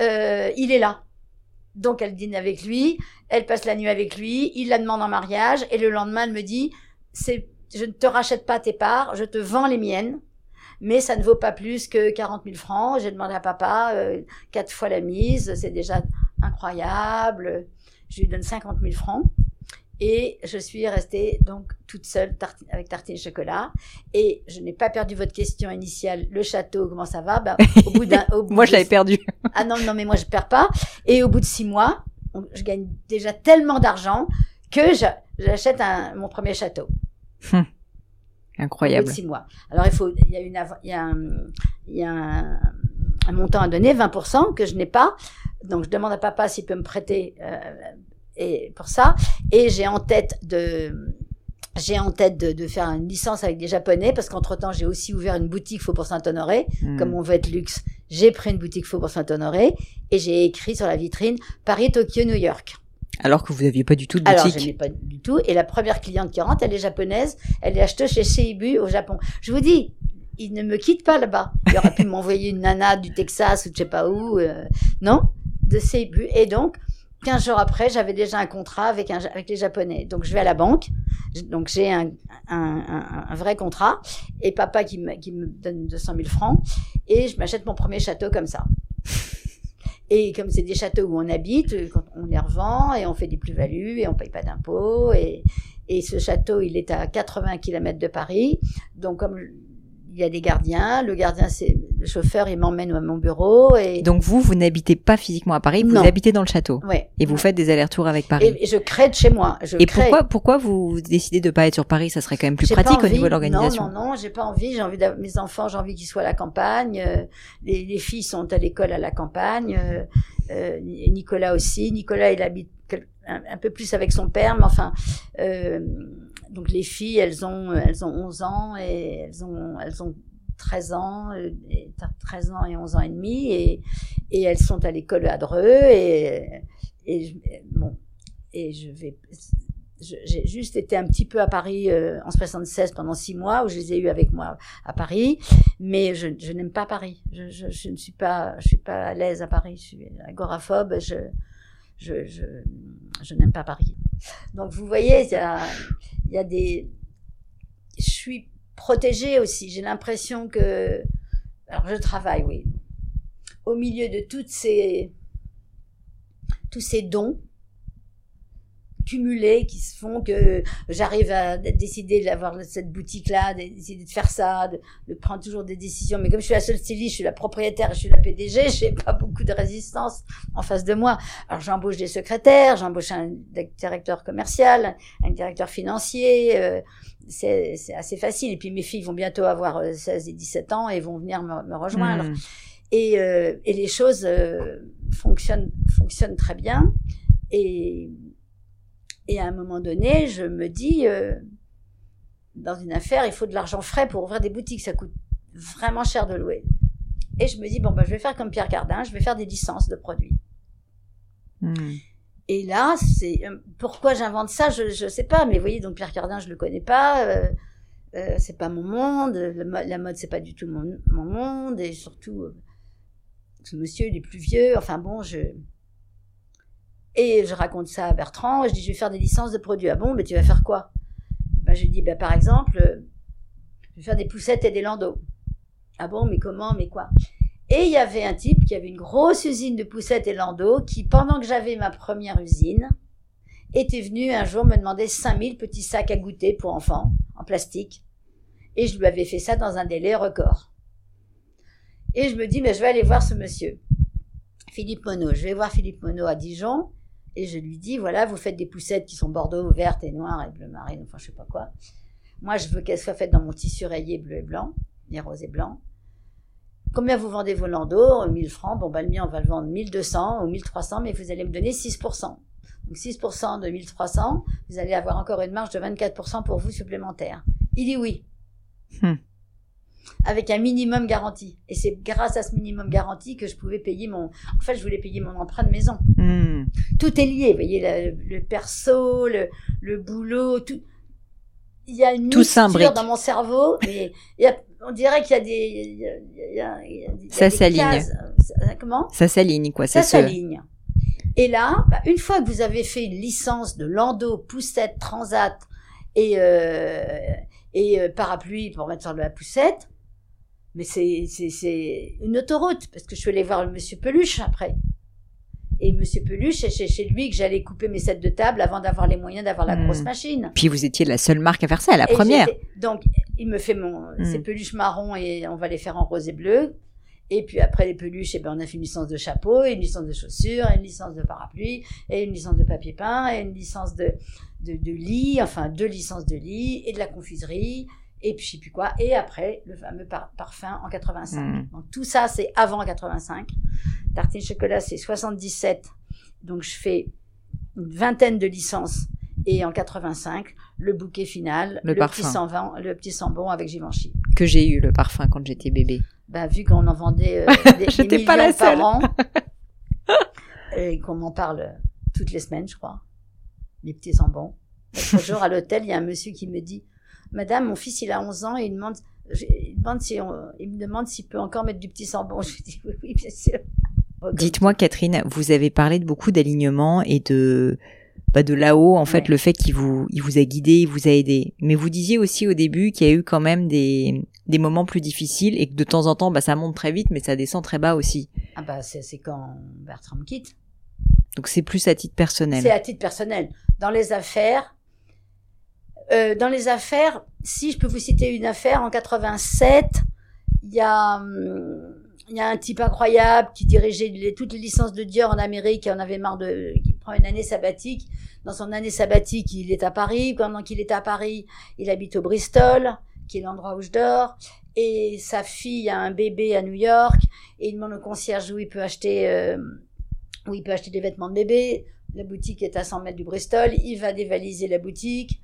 euh, il est là. Donc elle dîne avec lui, elle passe la nuit avec lui, il la demande en mariage, et le lendemain, elle me dit, c'est je ne te rachète pas tes parts, je te vends les miennes, mais ça ne vaut pas plus que 40 000 francs. J'ai demandé à papa euh, quatre fois la mise, c'est déjà incroyable. Je lui donne 50 000 francs. Et je suis restée donc toute seule avec tartine et chocolat. Et je n'ai pas perdu votre question initiale. Le château, comment ça va? Ben, au bout d'un, <laughs> Moi, je l'avais perdu. ah non, non, mais moi, je perds pas. Et au bout de six mois, je gagne déjà tellement d'argent que j'achète mon premier château. Hum. Incroyable. Six mois. Alors il faut, il y a une, il y a un, il y a un, montant à donner, 20% que je n'ai pas. Donc je demande à papa s'il peut me prêter euh, et pour ça. Et j'ai en tête de j'ai en tête de, de, faire une licence avec des Japonais parce qu'entre temps j'ai aussi ouvert une boutique Faubourg Saint-Honoré. Hum. Comme on veut être luxe, j'ai pris une boutique Faubourg Saint-Honoré et j'ai écrit sur la vitrine Paris, Tokyo, New York. Alors que vous n'aviez pas du tout de boutique. Alors, je n'ai pas du tout. Et la première cliente qui rentre, elle est japonaise. Elle est achetée chez Seibu au Japon. Je vous dis, il ne me quitte pas là-bas. Il aurait pu <laughs> m'envoyer une nana du Texas ou je sais pas où. Euh, non, de Seibu. Et donc, 15 jours après, j'avais déjà un contrat avec, un, avec les Japonais. Donc, je vais à la banque. Donc, j'ai un, un, un, vrai contrat. Et papa qui me, qui me donne 200 000 francs. Et je m'achète mon premier château comme ça. Et comme c'est des châteaux où on habite, on les revend et on fait des plus-values et on paye pas d'impôts. Et, et ce château, il est à 80 km de Paris. Donc, comme il y a des gardiens. Le gardien, c'est le chauffeur, il m'emmène à mon bureau. Et donc vous, vous n'habitez pas physiquement à Paris, vous habitez dans le château. Ouais. Et vous faites des allers-retours avec Paris. Et je crée de chez moi. Je et pourquoi, pourquoi vous décidez de pas être sur Paris? Ça serait quand même plus pratique au niveau de l'organisation. Non, non, non, j'ai pas envie. J'ai envie de mes enfants, j'ai envie qu'ils soient à la campagne. Euh, les, les, filles sont à l'école à la campagne. Euh, euh, Nicolas aussi. Nicolas, il habite un, peu plus avec son père, mais enfin. Euh, donc les filles, elles ont, elles ont 11 ans et elles ont, elles ont 13 ans, et 13 ans et 11 ans et demi, et, et elles sont à l'école à Dreux, et, et bon, et je vais, j'ai juste été un petit peu à Paris euh, en 76 pendant six mois où je les ai eu avec moi à Paris, mais je, je n'aime pas Paris. Je, je, je, ne suis pas, je suis pas à l'aise à Paris. Je suis agoraphobe. Je, je, n'aime pas Paris. Donc vous voyez, il y a, y a des, je suis protégée aussi. J'ai l'impression que, alors je travaille, oui, au milieu de toutes ces, tous ces dons cumulés qui se font que j'arrive à décider d'avoir cette boutique-là, de décider de faire ça, de, prendre toujours des décisions. Mais comme je suis la seule styliste, je suis la propriétaire, je suis la PDG, <laughs> j'ai pas beaucoup de résistance en face de moi. Alors j'embauche des secrétaires, j'embauche un directeur commercial, un directeur financier. Euh, c'est assez facile. Et puis mes filles vont bientôt avoir 16 euh, et 17 ans et vont venir me, rejoindre. Hmm. Et, euh, et, les choses fonctionnent, fonctionnent très bien. Et et à un moment donné, je me dis, euh, dans une affaire, il faut de l'argent frais pour ouvrir des boutiques. Ça coûte vraiment cher de louer. Et je me dis, bon, bah, je vais faire comme Pierre Cardin, je vais faire des licences de produits. Hmm. Et là, c'est euh, pourquoi j'invente ça, je ne sais pas. Mais vous voyez, donc Pierre Cardin, je le connais pas. Euh, euh c'est pas mon monde. la mode, c'est pas du tout mon, mon monde. Et surtout, ce monsieur, il est plus vieux. Enfin bon, je et je raconte ça à Bertrand, je dis, je vais faire des licences de produits. Ah bon, mais tu vas faire quoi? Ben, Je dis, ben, par exemple, je vais faire des poussettes et des landaux. Ah bon, mais comment, mais quoi? Et il y avait un type qui avait une grosse usine de poussettes et landaux qui, pendant que j'avais ma première usine, était venu un jour me demander 5000 petits sacs à goûter pour enfants en plastique. Et je lui avais fait ça dans un délai record. Et je me dis, mais je vais aller voir ce monsieur. Philippe Monod. Je vais voir Philippe Monod à Dijon et je lui dis, voilà, vous faites des poussettes qui sont bordeaux, vertes et noires et bleu marine, enfin je sais pas quoi. Moi, je veux qu'elles soient faites dans mon tissu rayé bleu et blanc, et rose et blanc. Combien vous vendez vos landaux? 1000 francs. Bon, bah, le mien, on va le vendre 1200 ou 1300, mais vous allez me donner 6%. Donc 6% de 1300, vous allez avoir encore une marge de 24% pour vous supplémentaire. Il dit oui. Hmm avec un minimum garanti. Et c'est grâce à ce minimum garanti que je pouvais payer mon. En fait, je voulais payer mon emprunt de maison. Hmm. Tout est lié, vous voyez, le, perso, le, le, boulot, tout. Il y a une mixture dans mon cerveau, on dirait qu'il y a des. ça s'aligne. Comment? Ça s'aligne, quoi. Ça s'aligne. Et là, bah, une fois que vous avez fait une licence de Lando, Poussette, Transat et, euh, et euh, parapluie pour mettre sur de la poussette, mais c'est une autoroute, parce que je suis allée voir le monsieur Peluche après. Et monsieur Peluche, c'est chez lui que j'allais couper mes sets de table avant d'avoir les moyens d'avoir la hmm. grosse machine. Puis vous étiez la seule marque à faire ça, la première. Donc, il me fait mon, hmm. ces peluches marron et on va les faire en rose et bleu. Et puis après les peluches, et eh ben, on a fait une licence de chapeau, et une licence de chaussures, et une licence de parapluie, et une licence de papier peint, et une licence de, de, de lit, enfin deux licences de lit, et de la confiserie, et puis je sais plus quoi. Et après, le fameux parfum en 85. Hmm. Donc tout ça, c'est avant 85. Tartine chocolat, c'est 77. Donc je fais une vingtaine de licences. Et en 85, le bouquet final, le, petit sang le petit sambon avec Givenchy. Que j'ai eu le parfum quand j'étais bébé. Ben, vu qu'on en vendait euh, <laughs> des, des millions pas la par an, <laughs> et qu'on m'en parle toutes les semaines, je crois, les petits sambons. L'autre jour à l'hôtel, il y a un monsieur qui me dit Madame, mon fils, il a 11 ans et il demande, il, demande si il me demande s'il peut encore mettre du petit sambon. <laughs> Je lui dis oui, oui, bien sûr. Dites-moi, Catherine, vous avez parlé de beaucoup d'alignement et de bah de là-haut, en fait, le fait qu'il vous, il vous a guidé, il vous a aidé. Mais vous disiez aussi au début qu'il y a eu quand même des, des moments plus difficiles et que de temps en temps, bah, ça monte très vite, mais ça descend très bas aussi. Ah bah, c'est, c'est quand Bertrand quitte. Donc c'est plus à titre personnel. C'est à titre personnel. Dans les affaires, euh, dans les affaires, si je peux vous citer une affaire, en 87, il y a, hum, il y a un type incroyable qui dirigeait toutes les licences de Dior en Amérique et en avait marre de, qui prend une année sabbatique. Dans son année sabbatique, il est à Paris. Pendant qu'il est à Paris, il habite au Bristol, qui est l'endroit où je dors. Et sa fille a un bébé à New York et il demande au concierge où il peut acheter, euh, où il peut acheter des vêtements de bébé. La boutique est à 100 mètres du Bristol. Il va dévaliser la boutique.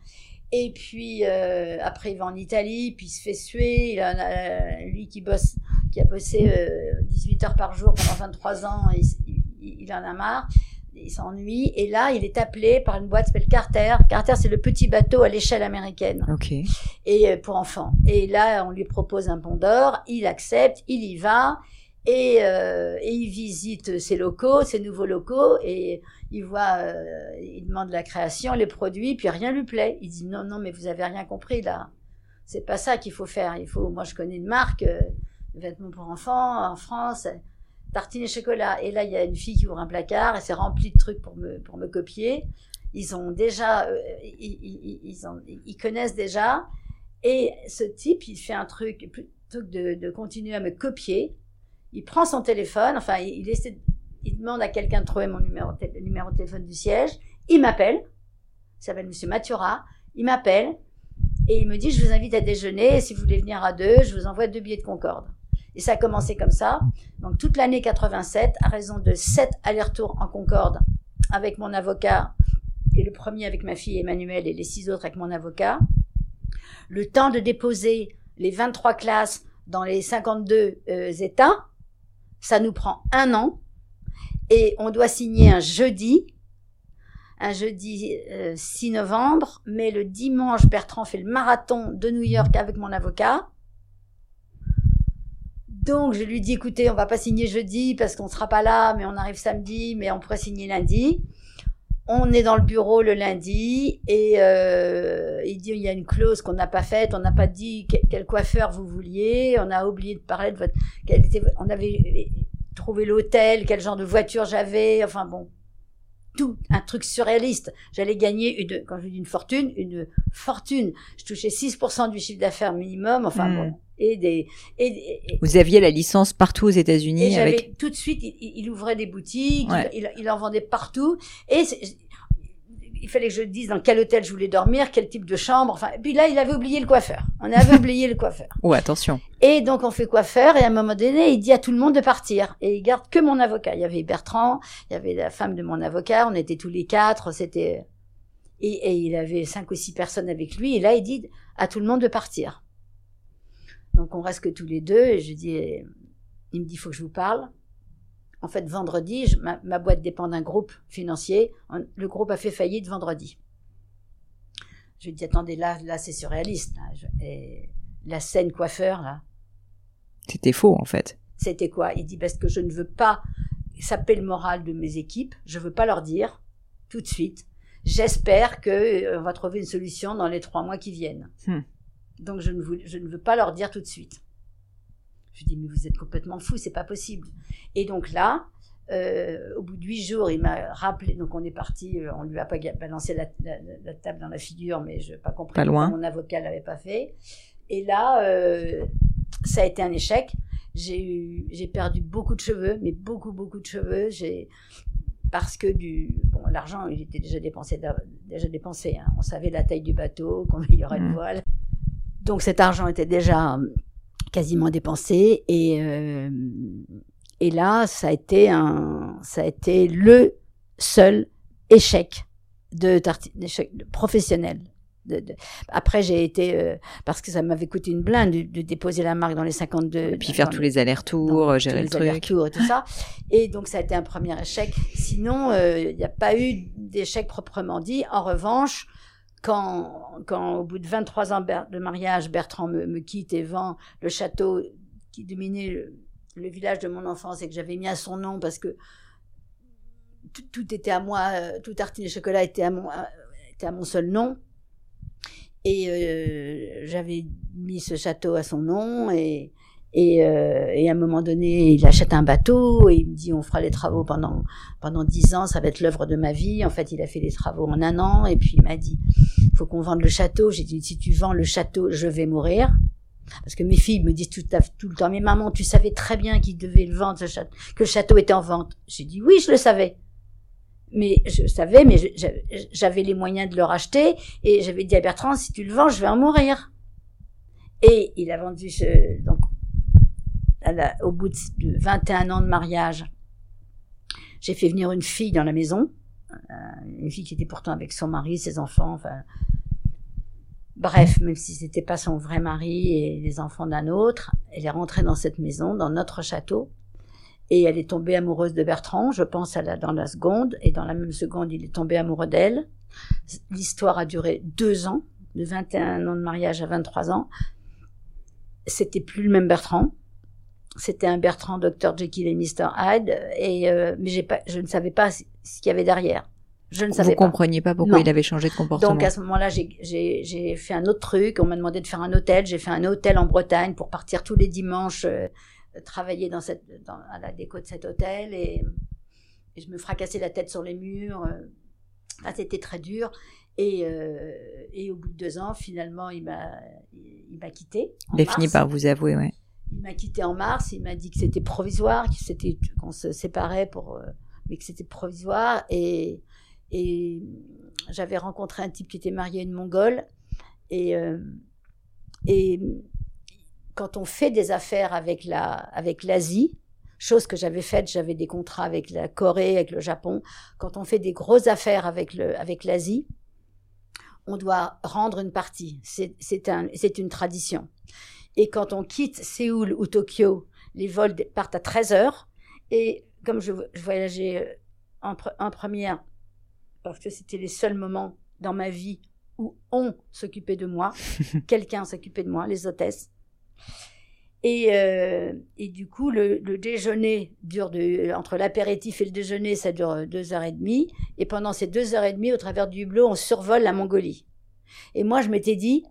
Et puis euh, après, il va en Italie, puis il se fait suer. Il a, lui qui bosse, qui a bossé 18 euh, heures par jour pendant 23 ans, il, il, en a marre. Il s'ennuie. Et là, il est appelé par une boîte qui s'appelle Carter. Carter, c'est le petit bateau à l'échelle américaine. Ok. Et euh, pour enfants. Et là, on lui propose un pont d'or. Il accepte. Il y va. Et, euh, et, il visite ses locaux, ses nouveaux locaux, et il voit, euh, il demande la création, les produits, puis rien lui plaît. Il dit non, non, mais vous avez rien compris là. C'est pas ça qu'il faut faire. Il faut, moi je connais une marque, euh, vêtements pour enfants en France, tartines et chocolat. Et là il y a une fille qui ouvre un placard et c'est rempli de trucs pour me pour me copier. Ils ont déjà, euh, ils, ils, ont, ils connaissent déjà. Et ce type, il fait un truc plutôt que de, de continuer à me copier il prend son téléphone, enfin, il, essaie, il demande à quelqu'un de trouver mon numéro, le numéro de téléphone du siège. Il m'appelle. Il s'appelle Monsieur Mathura. Il m'appelle et il me dit, je vous invite à déjeuner. si vous voulez venir à deux, je vous envoie deux billets de Concorde. Et ça a commencé comme ça. Donc, toute l'année 87, à raison de sept allers-retours en Concorde avec mon avocat et le premier avec ma fille Emmanuelle et les six autres avec mon avocat. Le temps de déposer les 23 classes dans les 52 euh, États, ça nous prend un an et on doit signer un jeudi, un jeudi 6 euh, novembre, mais le dimanche, Bertrand fait le marathon de New York avec mon avocat. Donc je lui dis, écoutez, on va pas signer jeudi parce qu'on sera pas là, mais on arrive samedi, mais on pourrait signer lundi. on est dans le bureau le lundi et euh, il dit il y a une clause qu'on n'a pas faite, on n'a pas dit quel coiffeur vous vouliez, on a oublié de parler de votre, on avait trouvé l'hôtel, quel genre de voiture j'avais, enfin bon, tout un truc surréaliste. J'allais gagner une, quand je dis une fortune, une fortune. Je touchais 6% du chiffre d'affaires minimum, enfin bon. Hmm. Et des, et, Vous aviez la licence partout aux États-Unis. avec... tout de suite, il, ouvrait des boutiques, il, il, en vendait partout. Et il fallait que je dise dans quel hôtel je voulais dormir, quel type de chambre. Enfin, et puis là, il avait oublié le coiffeur. On avait <laughs> oublié le coiffeur. Oh, attention. Et donc, on fait coiffeur, et à un moment donné, il dit à tout le monde de partir. Et il garde que mon avocat. Il y avait Bertrand, il y avait la femme de mon avocat, on était tous les quatre, c'était... Et, et il avait cinq ou six personnes avec lui, et là, il dit à tout le monde de partir. Donc, on reste que tous les deux, et je dis, il me dit, il faut que je vous parle. En fait, vendredi, ma, boîte dépend d'un groupe financier. Le groupe a fait faillite vendredi. Je lui dis, attendez, là, là c'est surréaliste. Et la scène coiffeur, là. C'était faux, en fait. C'était quoi? Il dit, parce que je ne veux pas saper le moral de mes équipes. Je ne veux pas leur dire tout de suite. J'espère qu'on euh, va trouver une solution dans les trois mois qui viennent. Hmm. Donc, je ne, je ne veux pas leur dire tout de suite. Je dis, mais vous êtes complètement fou, c'est pas possible. Et donc là, euh, au bout de huit jours, il m'a rappelé. Donc on est parti. Euh, on lui a pas balancé la, la, table dans la figure, mais je n'ai pas compris. Pas loin. Mon avocat l'avait pas fait. Et là, euh, ça a été un échec. J'ai perdu beaucoup de cheveux, mais beaucoup, beaucoup de cheveux. J'ai parce que du bon, l'argent, il était déjà dépensé, déjà dépensé. Hein. On savait la taille du bateau, <laughs> combien il y aurait de mmh. voiles. Donc cet argent était déjà quasiment dépensé et euh, et là ça a été un ça a été le seul échec de, de professionnel de, de... Après, j'ai été euh, parce que ça m'avait coûté une blinde de, déposer la marque dans les 52. Et puis faire tous les allers-retours, gérer le truc. allers-retours et tout ça. Et donc ça a été un premier échec. Sinon, euh, il n'y a pas eu d'échec proprement dit. En revanche, quand, quand au bout de 23 ans de mariage, Bertrand me, quitte et vend le château qui dominait le, village de mon enfance et que j'avais mis à son nom parce que tout, était à moi, euh, tout tartine et chocolat était à mon, euh, seul nom. Et euh, j'avais mis ce château à son nom et, et, euh, et, à un moment donné, il achète un bateau et il me dit on fera les travaux pendant pendant dix ans, ça va être l'œuvre de ma vie. En fait, il a fait les travaux en un an et puis il m'a dit il faut qu'on vende le château. J'ai dit si tu vends le château, je vais mourir. Parce que mes filles me disent tout, le temps mais maman, tu savais très bien qu'il devait le vendre, que le château était en vente. J'ai dit oui, je le savais. Mais je savais, mais j'avais les moyens de le racheter et j'avais dit à Bertrand si tu le vends, je vais en mourir. Et il a vendu ce, donc au bout de 21 ans de mariage, j'ai fait venir une fille dans la maison, euh, une fille qui était pourtant avec son mari, ses enfants, enfin, bref, même si c'était pas son vrai mari et les enfants d'un autre, elle est rentrée dans cette maison, dans notre château, et elle est tombée amoureuse de Bertrand, je pense à la, dans la seconde, et dans la même seconde, il est tombé amoureux d'elle. L'histoire a duré deux ans, de 21 ans de mariage à 23 ans. C'était plus le même Bertrand c'était un Bertrand Dr Jekyll et Mr Hyde et euh, mais pas je ne savais pas ce qu'il y avait derrière je ne savais Vous compreniez pas pourquoi il avait changé de comportement. Donc à ce moment-là, j'ai fait un autre truc. On m'a demandé de faire un hôtel. J'ai fait un hôtel en Bretagne pour partir tous les dimanches euh, travailler dans cette, dans, à la déco de cet hôtel et, et, je me fracassais la tête sur les murs. Euh, c'était très dur. Et, euh, et au bout de deux ans, finalement, il m'a il m'a quitté. Il a fini par vous avouer, ouais. Il m'a quitté en mars, il m'a dit que c'était provisoire, qu'on se séparait pour, euh, mais que c'était provisoire. Et, et j'avais rencontré un type qui était marié à une Mongole. Et, euh, et quand on fait des affaires avec la, avec l'Asie, chose que j'avais faite, j'avais des contrats avec la Corée, avec le Japon. Quand on fait des grosses affaires avec le, avec l'Asie, on doit rendre une partie. C'est, un, une tradition. Et quand on quitte Séoul ou Tokyo, les vols partent à 13 heures. Et comme je, voyageais euh, en, en, première, parce que c'était les seuls moments dans ma vie où on s'occupait de moi, <laughs> quelqu'un s'occupait de moi, les hôtesses. Et, euh, et du coup, le, le déjeuner dure de, entre l'apéritif et le déjeuner, ça dure deux heures et demie. Et pendant ces deux heures et demie, au travers du hublot, on survole la Mongolie. Et moi, je m'étais dit,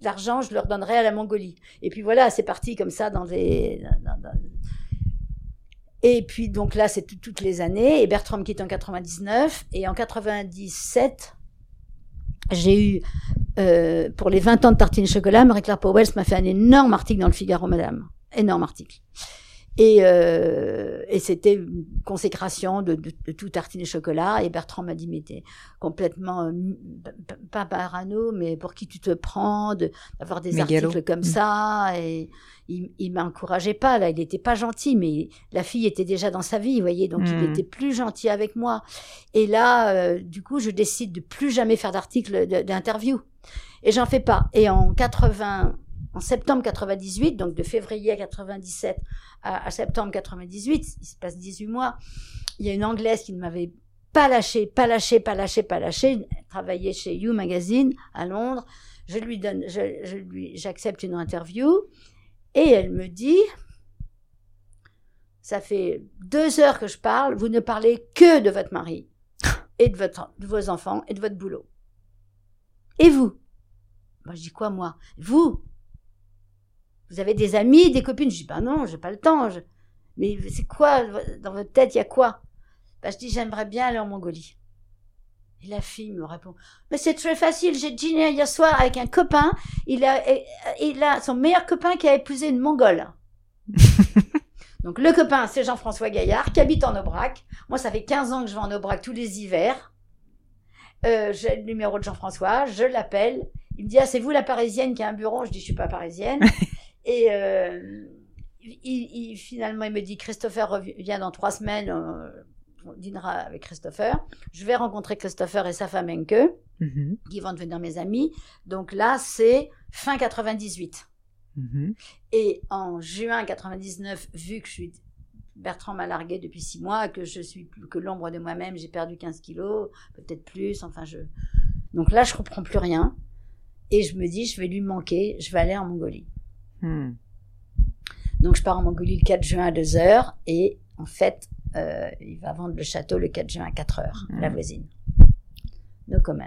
l'argent, je leur donnerai à la Mongolie. Et puis voilà, c'est parti comme ça dans des. Et puis donc là, c'est tout- toutes les années. Et Bertram quitte en 99. Et en 97, j'ai eu, euh, pour les 20 ans de tartines chocolat, Marie-Claire Powell m'a fait un énorme article dans le Figaro, madame. Énorme article. Et, euh, et c'était une consécration de, de, de tout tartine et chocolat. Et Bertrand m'a dit, mais t'es complètement, euh, pas parano, mais pour qui tu te prends, de- d'avoir des Mégalo. articles comme Mm. ça? Et il, il m'encourageait pas, là. Il était pas gentil, mais la fille était déjà dans sa vie, vous voyez. Donc il Mm. était plus gentil avec moi. Et là, euh, du coup, je décide de plus jamais faire d'articles d'interview. Et j'en fais pas. Et en 80, en septembre 98, donc de février 97 à, à septembre 98, il se passe 18 mois, il y a une Anglaise qui ne m'avait pas lâché, pas lâché, pas lâché, pas lâché, elle travaillait chez You Magazine à Londres. Je lui donne, je, je lui, j'accepte une interview et elle me dit, ça fait deux heures que je parle, vous ne parlez que de votre mari <laughs> et de, votre, de vos enfants et de votre boulot. Et vous? Moi, je dis quoi, moi? Vous? Vous avez des amis, des copines? Je dis, bah non, j'ai pas le temps. je- Mais c'est quoi Dans votre tête, il y a quoi? Bah, Je dis, j'aimerais bien aller en Mongolie. Et la fille me répond, mais c'est très facile, j'ai dîné hier soir avec un copain, il a, et- il a son meilleur copain qui a épousé une Mongole. <laughs> Donc le copain, c'est Jean-François Gaillard, qui habite en Aubrac. Moi, ça fait 15 ans que je vais en Aubrac tous les hivers. Euh, j'ai le numéro de Jean-François, je l'appelle. Il me dit, ah, c'est vous la parisienne qui a un bureau? Je dis, je suis pas parisienne. <laughs> Et euh, il, il- finalement, il me dit, Christopher revient dans trois semaines, euh, on dînera avec Christopher. Je vais rencontrer Christopher et sa femme Enke, Mhm. qui vont devenir mes amis. Donc là, c'est fin 98. Mhm. Et en juin 99, vu que je suis Bertrand m'a largué depuis six mois, que je suis plus que l'ombre de moi-même, j'ai perdu 15 kilos, peut-être plus, enfin je... Donc là, je reprends plus rien. Et je me dis, je vais lui manquer, je vais aller en Mongolie. Hmm. Donc je pars en Mongolie le 4 juin à 2 heures, et en fait, euh, il va vendre le château le 4 juin à 4 heures, la voisine. No comment.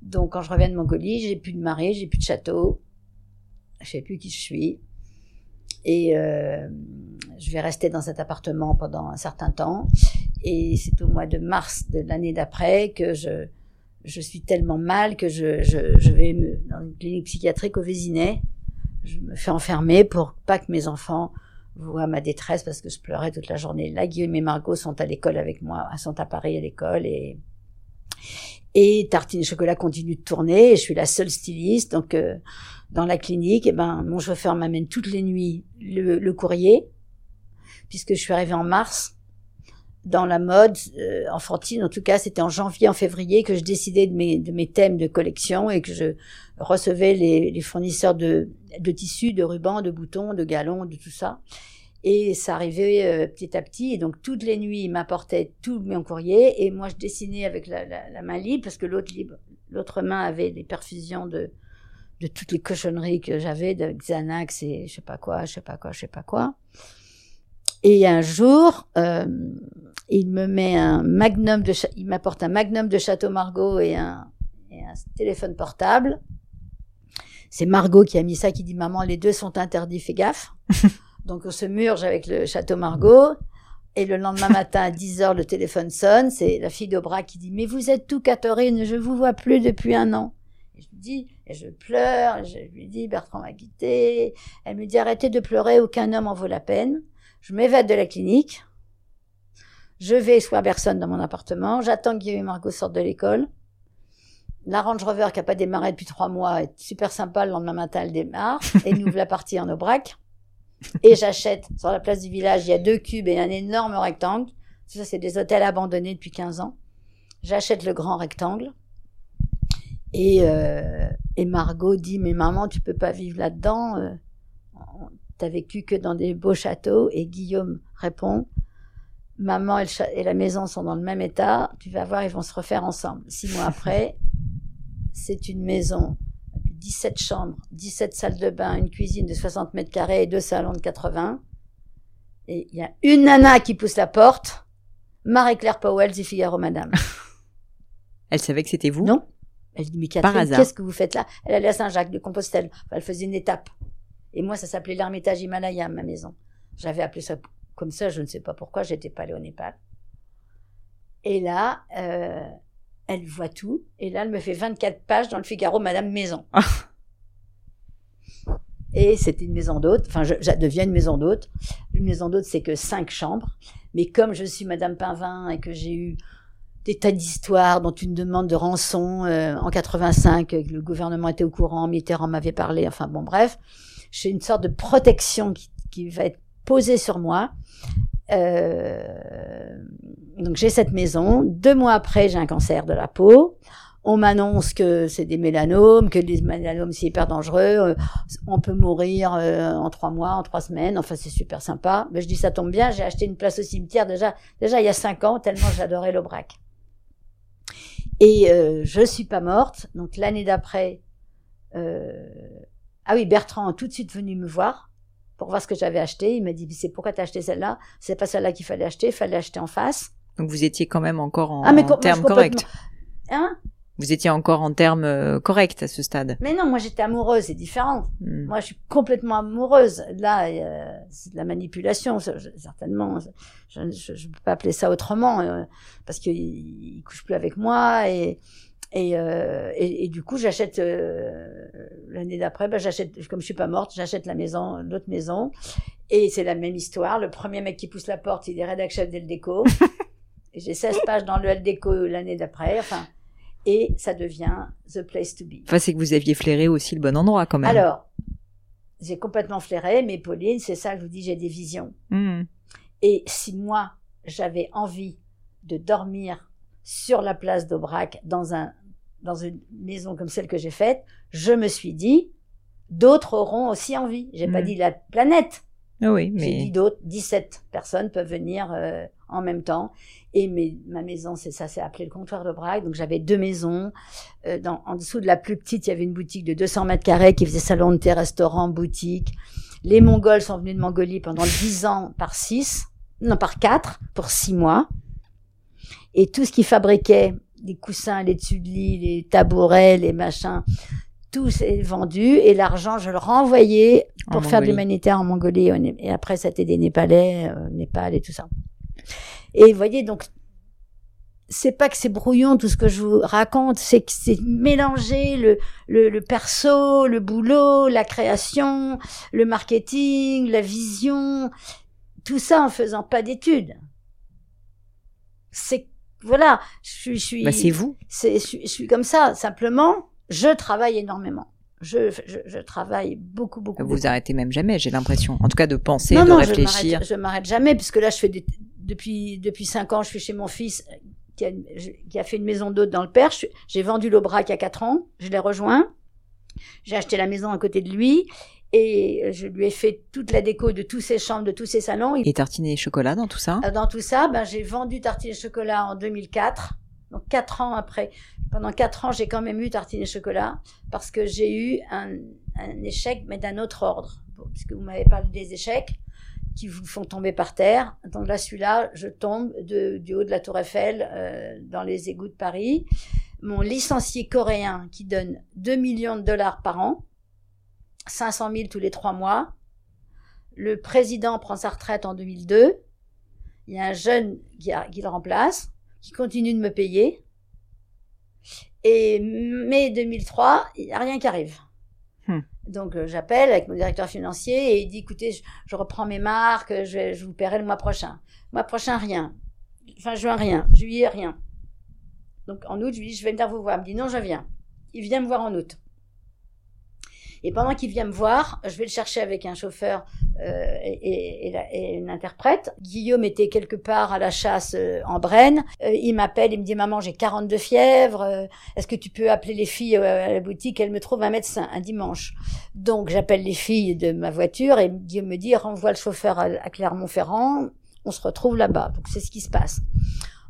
Donc quand je reviens de Mongolie, j'ai plus de mari, j'ai plus de château, je sais plus qui je suis. Et euh, je vais rester dans cet appartement pendant un certain temps. Et c'est au mois de mars de l'année d'après que je, je suis tellement mal que je, je, je vais me, dans une clinique psychiatrique au Vésinet. Je me fais enfermer pour pas que mes enfants voient ma détresse parce que je pleurais toute la journée. Là, Guillaume et Margot sont à l'école avec moi, sont à Paris à l'école et et Tartine Chocolat continue de tourner. Et je suis la seule styliste. Donc, euh, dans la clinique, ben, mon chauffeur m'amène toutes les nuits le, le courrier, puisque je suis arrivée en mars. Dans la mode euh, enfantine, en tout cas, c'était en janvier, en février que je décidais de mes, de mes thèmes de collection et que je recevais les, fournisseurs de, tissus, de rubans, de boutons, de galons, de tout ça. Et ça arrivait euh, petit à petit. Et donc, toutes les nuits, il m'apportait tout mon courrier. Et moi, je dessinais avec la, main libre parce que l'autre main avait les perfusions de, de toutes les cochonneries que j'avais, de Xanax et je sais pas quoi, je sais pas quoi, je sais pas quoi. Et un jour, euh, il me met un magnum il m'apporte un magnum de Château Margaux et un téléphone portable. C'est Margot qui a mis ça, qui dit maman, les deux sont interdits, fais gaffe. <laughs> Donc on se murge avec le Château Margaux. Et le lendemain matin à 10 heures, le téléphone sonne. C'est la fille d'Aubra qui dit Mais vous êtes tout, Catherine, je vous vois plus depuis un an. Et je lui dis, et je pleure, et je lui dis Bertrand m'a quitté. Elle me dit Arrêtez de pleurer, aucun homme en vaut la peine. Je m'évade de la clinique. Je vais voir personne dans mon appartement. J'attends que Guillaume et Margot sortent de l'école. La Range Rover qui a pas démarré depuis trois mois est super sympa. Le lendemain matin, elle démarre et nous la partie en Aubrac. Et j'achète sur la place du village, il y a deux cubes et un énorme rectangle. Ça, c'est des hôtels abandonnés depuis 15 ans. J'achète le grand rectangle. Et, euh, et Margot dit, mais maman, tu peux pas vivre là-dedans. Euh, T'as vécu que dans des beaux châteaux. Et Guillaume répond, maman et la maison sont dans le même état. Tu vas voir, ils vont se refaire ensemble. Six mois après, c'est une maison 17 chambres, 17 salles de bain, une cuisine de 60 mètres carrés et deux salons de 80. Et il y a une nana qui pousse la porte, Marie-Claire Powell et Figaro Madame. <laughs> Elle savait que c'était vous? Non. Elle dit, mais Catherine, qu'est-ce que vous faites là? Elle allait à Saint-Jacques de Compostelle. elle faisait une étape. Et moi, ça s'appelait l'Ermitage Himalaya, ma maison. J'avais appelé ça comme ça, je ne sais pas pourquoi, j'étais pas allée au Népal. Et là, euh, elle voit tout. Et là, elle me fait 24 pages dans le Figaro, Madame Maison. Ah. Et c'était une maison d'hôte. Enfin, je, deviens une maison d'hôte. Une maison d'hôte, c'est que cinq chambres. Mais comme je suis Madame Pinvin et que j'ai eu des tas d'histoires, dont une demande de rançon euh, en 85, le gouvernement était au courant, Mitterrand m'avait parlé. Enfin bon, bref, j'ai une sorte de protection qui, qui va être posée sur moi. Euh, donc j'ai cette maison. Deux mois après, j'ai un cancer de la peau. On m'annonce que c'est des mélanomes, que les mélanomes c'est hyper dangereux. Euh, on peut mourir euh, en trois mois, en trois semaines. Enfin, c'est super sympa. Mais je dis ça tombe bien. J'ai acheté une place au cimetière déjà, déjà il y a cinq ans, tellement j'adorais l'Aubrac. Et euh, je suis pas morte. Donc l'année d'après, euh... ah oui, Bertrand est tout de suite venu me voir pour voir ce que j'avais acheté. Il m'a dit, c'est pourquoi t'as acheté celle-là? C'est pas celle-là qu'il fallait acheter, il fallait acheter en face. Donc vous étiez quand même encore en, ah, termes corrects. Hein? Vous étiez encore en termes euh, corrects à ce stade. Mais non, moi j'étais amoureuse, c'est différent. Hmm. Moi je suis complètement amoureuse. Là, euh, c'est de la manipulation, certainement. Je ne peux pas appeler ça autrement, euh, parce qu'il il couche plus avec moi et et, euh, et, et, du coup, j'achète euh, l'année d'après, ben, j'achète, comme je suis pas morte, j'achète la maison, l'autre maison. Et c'est la même histoire. Le premier mec qui pousse la porte, il est rédac chef le déco. <laughs> j'ai 16 pages dans le déco l'année d'après. Enfin, et ça devient the place to be. Enfin, c'est que vous aviez flairé aussi le bon endroit quand même. Alors, j'ai complètement flairé, mais Pauline, c'est ça que je vous dis, j'ai des visions. Hmm. Et si moi, j'avais envie de dormir sur la place d'Aubrac, dans, un, dans une maison comme celle que j'ai faite, je me suis dit, d'autres auront aussi envie. J'ai pas hmm. dit la planète. Ah oui, mais... J'ai dit d'autres, 17 personnes peuvent venir euh, en même temps. Et mes, ma maison, c'est ça, c'est appelé le comptoir d'Aubrac. Donc j'avais deux maisons. Euh, dans, en dessous de la plus petite, il y avait une boutique de 200 mètres carrés qui faisait salon de thé, restaurant, boutique. Les Mongols sont venus de Mongolie pendant 10 ans par 6, non par 4, pour 6 mois. Et tout ce qu'ils fabriquaient, les coussins, les dessus de lit, les tabourets, les machins, tout s'est vendu et l'argent, je le renvoyais pour faire de l'humanitaire en Mongolie. Et après, c'était des Népalais, euh, Népal et tout ça. Et vous voyez, donc, c'est pas que c'est brouillon tout ce que je vous raconte, c'est que c'est mélanger le, le, le, perso, le boulot, la création, le marketing, la vision, tout ça en faisant pas d'études. C'est voilà, je suis. Je suis bah c'est vous. C'est, je, suis comme ça. Simplement, je travaille énormément. Je, je, je travaille beaucoup, beaucoup. Vous arrêtez même jamais, j'ai l'impression. En tout cas, de penser, de réfléchir. Je m'arrête jamais, puisque là, je fais depuis depuis cinq ans, je suis chez mon fils qui a, qui a fait une maison d'hôte dans le Perche. J'ai vendu l'Aubrac il y a quatre ans. Je l'ai rejoint. J'ai acheté la maison à côté de lui et je lui ai fait toute la déco de tous ses chambres, de tous ses salons. Et tartiner et chocolat dans tout ça? Euh, Dans tout ça, ben, j'ai vendu tartiner et chocolat en 2004. Donc quatre ans après. Pendant quatre ans, j'ai quand même eu tartiner et chocolat parce que j'ai eu un, un, échec, mais d'un autre ordre. puisque vous m'avez parlé des échecs qui vous font tomber par terre. Donc là, celui-là, je tombe de, du haut de la Tour Eiffel euh, dans les égouts de Paris. Mon licencié coréen qui donne 2 millions de dollars par an, 500 000 tous les trois mois. Le président prend sa retraite en 2002. Il y a un jeune qui, le remplace, qui continue de me payer. Et mai 2003, il n'y a rien qui arrive. Hmm. Donc euh, j'appelle avec mon directeur financier et il dit écoutez, je, reprends mes marques, je, je, vous paierai le mois prochain. Le mois prochain, rien. Fin juin, rien. Juillet, rien. Donc en août, je lui dis je vais venir vous voir. Il me dit non, je viens. Il vient me voir en août. Et pendant qu'il vient me voir, je vais le chercher avec un chauffeur euh, et, et, une interprète. Guillaume était quelque part à la chasse euh, en Brenne. Euh, il m'appelle, il me dit maman j'ai 42 fièvres. Est-ce que tu peux appeler les filles à la boutique? Elle me trouve un médecin un dimanche. Donc j'appelle les filles de ma voiture et Guillaume me dit renvoie le chauffeur à, Clermont-Ferrand. On se retrouve là-bas. Donc c'est ce qui se passe.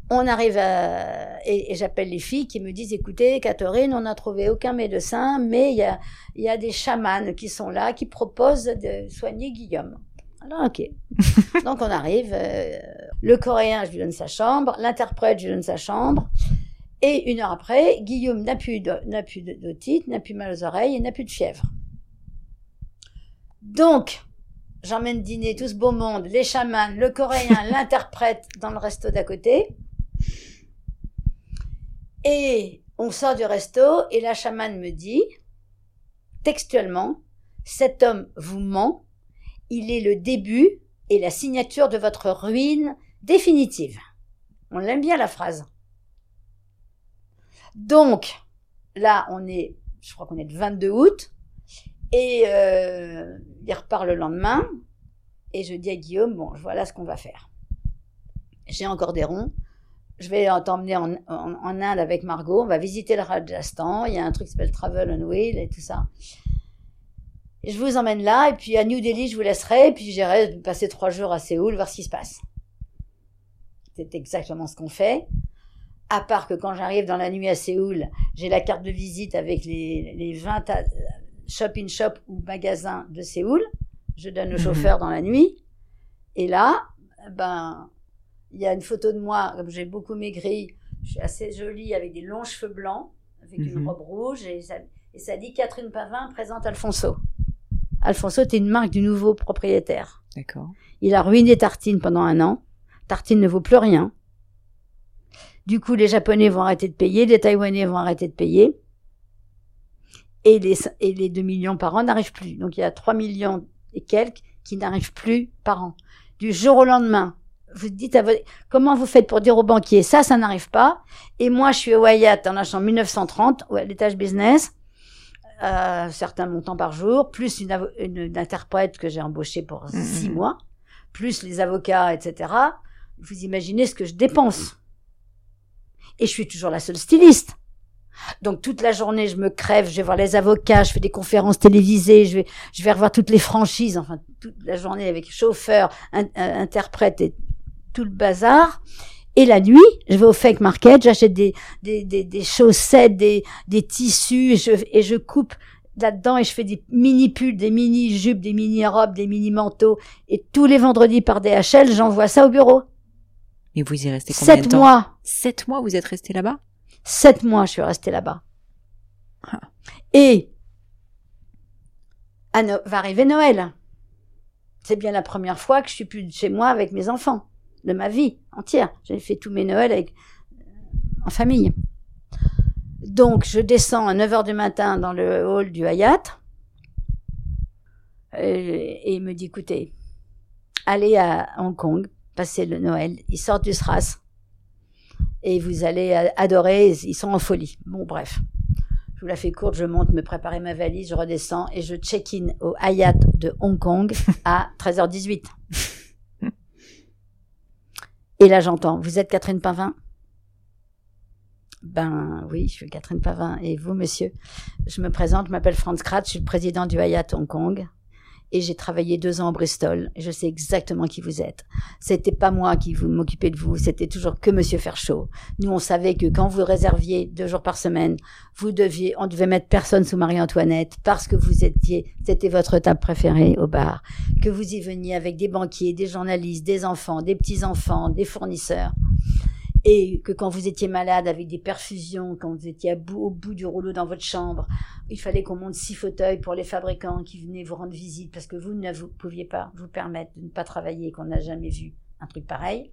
On arrive à, et, j'appelle les filles qui me disent, écoutez, Catherine, on n'a trouvé aucun médecin, mais il y a, y a des chamans qui sont là, qui proposent de soigner Guillaume. Alors, ok. <laughs> Donc, on arrive, euh, le coréen, je lui donne sa chambre, l'interprète, je lui donne sa chambre, et une heure après, Guillaume n'a plus d'otite, n'a plus mal aux oreilles et n'a plus de fièvre. Donc, j'emmène dîner tout ce beau monde, les chamans, le coréen, <laughs> l'interprète dans le resto d'à côté. Et on sort du resto et la chamane me dit, textuellement, cet homme vous ment, il est le début et la signature de votre ruine définitive. On l'aime bien la phrase. Donc, là, on est, je crois qu'on est le 22 août, et euh, il repart le lendemain, et je dis à Guillaume, bon, voilà ce qu'on va faire. J'ai encore des ronds, je vais t'emmener en, en, Inde avec Margot, on va visiter le Rajasthan, il y a un truc qui s'appelle Travel on Wheel et tout ça. Et je vous emmène là, et puis à New Delhi, je vous laisserai, et puis j'irai passer trois jours à Séoul, voir ce qui se passe. C'est exactement ce qu'on fait à part que quand j'arrive dans la nuit à Séoul, j'ai la carte de visite avec les, les 20 shop-in-shop ou magasins de Séoul. Je donne le mhm. chauffeur dans la nuit. Et là, ben, il y a une photo de moi, comme j'ai beaucoup maigri, je suis assez jolie avec des longs cheveux blancs, avec une mhm. robe rouge, et ça, et ça dit Catherine Pavin présente Alfonso. Alfonso était une marque du nouveau propriétaire. D'accord. Il a ruiné Tartine pendant un an. Tartine ne vaut plus rien. Du coup, les Japonais vont arrêter de payer, les Taïwanais vont arrêter de payer. Et les, et les 2 millions par an n'arrivent plus. Donc il y a 3 millions et quelques qui n'arrivent plus par an. Du jour au lendemain, vous dites à votre, comment vous faites pour dire aux banquiers, ça, ça n'arrive pas. Et moi, je suis au Wyatt en achetant 1930, à l'étage business, euh, certains montants par jour, plus une, une, interprète que j'ai embauchée pour mmh, six mois, plus les avocats, etc. Vous imaginez ce que je dépense. Et je suis toujours la seule styliste. Donc toute la journée, je me crève, je vais voir les avocats, je fais des conférences télévisées, je vais, je vais revoir toutes les franchises, enfin toute la journée avec chauffeur, interprète et tout le bazar. Et la nuit, je vais au fake market, j'achète des, des, des, des, chaussettes, des, des tissus et je, et je coupe là-dedans et je fais des mini pulls, des mini jupes, des mini robes, des mini manteaux. Et tous les vendredis par DHL, j'envoie ça au bureau. Et vous y restez combien de temps mois. Sept mois, vous êtes resté là-bas? Sept mois, je suis resté là-bas. Ah. Et va arriver Noël. C'est bien la première fois que je suis plus chez moi avec mes enfants, de ma vie entière. J'ai fait tous mes Noëls avec, en famille. Donc, je descends à 9 h du matin dans le hall du Hayat. Et, et il me dit, écoutez, allez à Hong Kong, passer le Noël. Ils sortent du SRAS et vous allez adorer. Ils sont en folie. Bon, bref. Je vous la fais courte, je monte me préparer ma valise, je redescends et je check-in au Hayat de Hong Kong à 13h18. Et là, j'entends, vous êtes Catherine Pavin? Ben oui, je suis Catherine Pavin. Et vous, monsieur? Je me présente, je m'appelle Franz Kratz, je suis le président du Hayat Hong Kong j'ai travaillé deux ans à Bristol. Je sais exactement qui vous êtes. C'était pas moi qui vous m'occupais de vous, c'était toujours que Monsieur Ferchaud. Nous, on savait que quand vous réserviez deux jours par semaine, vous deviez, on devait mettre personne sous Marie-Antoinette parce que vous étiez, c'était votre table préférée au bar, que vous y veniez avec des banquiers, des journalistes, des enfants, des petits enfants, des fournisseurs et que quand vous étiez malade avec des perfusions, quand vous étiez à bout, au bout du rouleau dans votre chambre, il fallait qu'on monte six fauteuils pour les fabricants qui venaient vous rendre visite parce que vous ne pouviez pas vous permettre de ne pas travailler, qu'on n'a jamais vu un truc pareil.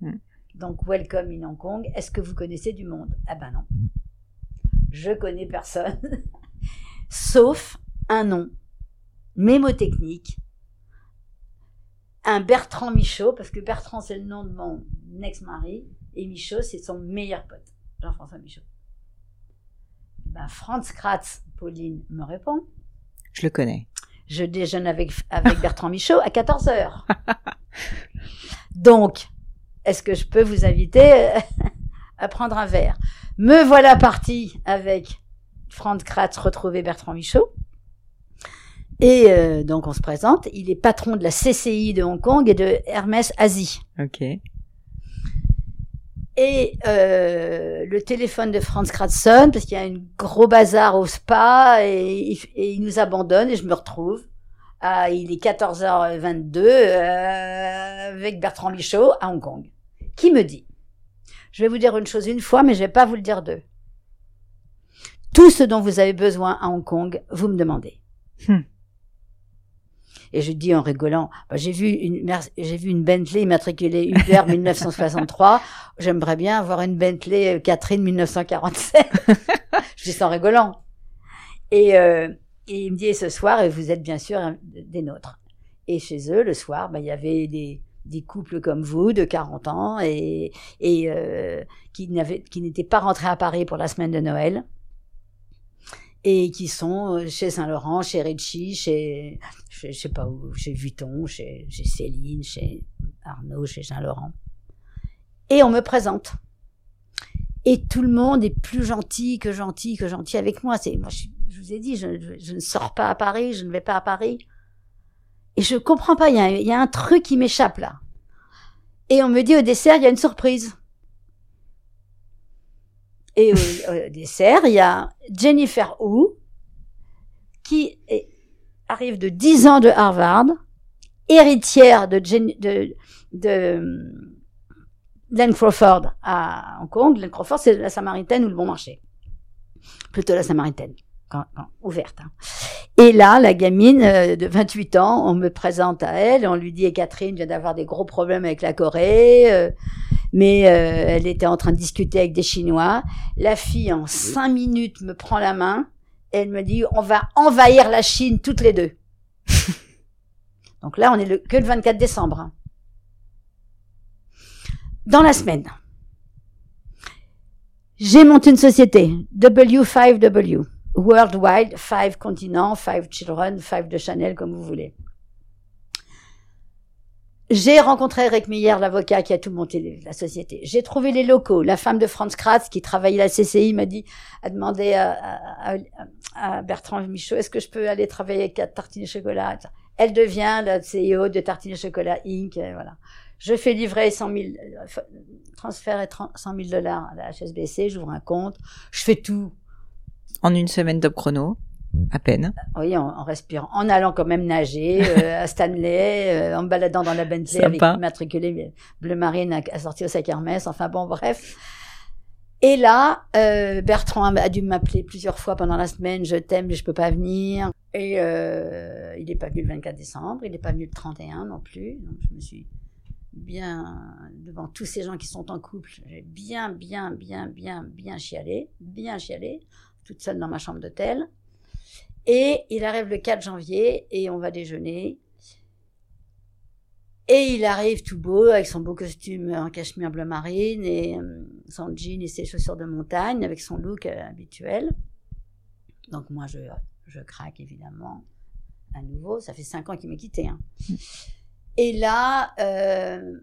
Hmm. Donc, welcome in Hong Kong. Est-ce que vous connaissez du monde? Ah ben non. Je connais personne. <laughs> Sauf un nom mémotechnique un Bertrand Michaud, parce que Bertrand c'est le nom de mon ex-mari, et Michaud c'est son meilleur pote, Jean-François Michaud. Ben, Franz Kratz, Pauline me répond. Je le connais. Je déjeune avec, avec <laughs> Bertrand Michaud à 14 heures. Donc, est-ce que je peux vous inviter euh, <laughs> à prendre un verre? Me voilà parti avec Franz Kratz retrouver Bertrand Michaud. Et euh, donc on se présente. Il est patron de la CCI de Hong Kong et de Hermès Asie. Ok. Et euh, le téléphone de Franz Kratzson, parce qu'il y a un gros bazar au spa, et, il nous abandonne, et je me retrouve. À, il est 14h22 euh, avec Bertrand Michaud à Hong Kong, qui me dit, je vais vous dire une chose une fois, mais je vais pas vous le dire deux. Tout ce dont vous avez besoin à Hong Kong, vous me demandez. Hmm. Et je dis en rigolant, bah, j'ai vu une, j'ai vu une Bentley immatriculée Uber <laughs> 1963. J'aimerais bien avoir une Bentley euh, Catherine 1947. je dis ça en rigolant. Et, euh, et il me dit, ce soir, et vous êtes bien sûr des nôtres. Et chez eux, le soir, bah, il y avait des, des couples comme vous de 40 ans et, et euh, qui n'avaient qui n'étaient pas rentrés à Paris pour la semaine de Noël et qui sont euh, chez Saint-Laurent, chez Ritchie, chez, je sais pas où, chez Vuitton, chez, Céline, chez Arnaud, chez Saint-Laurent. Et on me présente. Et tout le monde est plus gentil que gentil que gentil avec moi. C'est moi, je, vous ai dit, je, ne sors pas à Paris, je ne vais pas à Paris. Et je comprends pas, il y a un truc qui m'échappe là. Et on me dit au dessert, il y a une surprise. Et au, dessert, il y a Jennifer Wu, qui arrive de 10 ans de Harvard, héritière de, de Len Crawford à Hong Kong. Len Crawford, c'est la Samaritaine ou le Bon Marché. Plutôt la Samaritaine, ouverte. Hein. Et là, la gamine euh, de 28 ans, on me présente à elle, on lui dit, et Catherine vient d'avoir des gros problèmes avec la Corée. Euh, mais euh, elle était en train de discuter avec des Chinois. La fille, en cinq minutes, me prend la main. Et elle me dit, on va envahir la Chine toutes les deux. <laughs> Donc là, on est le, que le 24 décembre. Dans la semaine, j'ai monté une société, W5W, Worldwide, Five Continents, Five Children, Five de Chanel, comme vous voulez. J'ai rencontré Eric Meyer, l'avocat qui a tout monté la société. J'ai trouvé les locaux. La femme de Franz Kratz, qui travaillait à la CCI, m'a dit, a demandé à, Bertrand Michaud, est-ce que je peux aller travailler avec Tartine Chocolat Elle devient la CEO de Tartine Chocolat Inc. voilà. Je fais livrer 100 000, euh, transfert et 100 000 dollars à la HSBC, j'ouvre un compte, je fais tout. En une semaine top chrono à peine. Oui, en, respirant, en allant quand même nager euh, à Stanley, euh, en baladant dans la Bentley avec matriculé bleu marine à, sortir au sac Hermès. Enfin bon, bref. Et là, euh, Bertrand a, dû m'appeler plusieurs fois pendant la semaine. Je t'aime, mais je peux pas venir. Et il n'est pas venu le 24 décembre. Il n'est pas venu le 31 non plus. Donc je me suis bien devant tous ces gens qui sont en couple. J'ai bien, bien, bien, bien, bien chialé, bien chialé, toute seule dans ma chambre d'hôtel. Et il arrive le 4 janvier et on va déjeuner. Et il arrive tout beau avec son beau costume en cachemire bleu marine et euh, son jean et ses chaussures de montagne avec son look euh, habituel. Donc moi je, je craque évidemment à nouveau. Ça fait cinq ans qu'il m'a quitté. Hein. Et là, euh,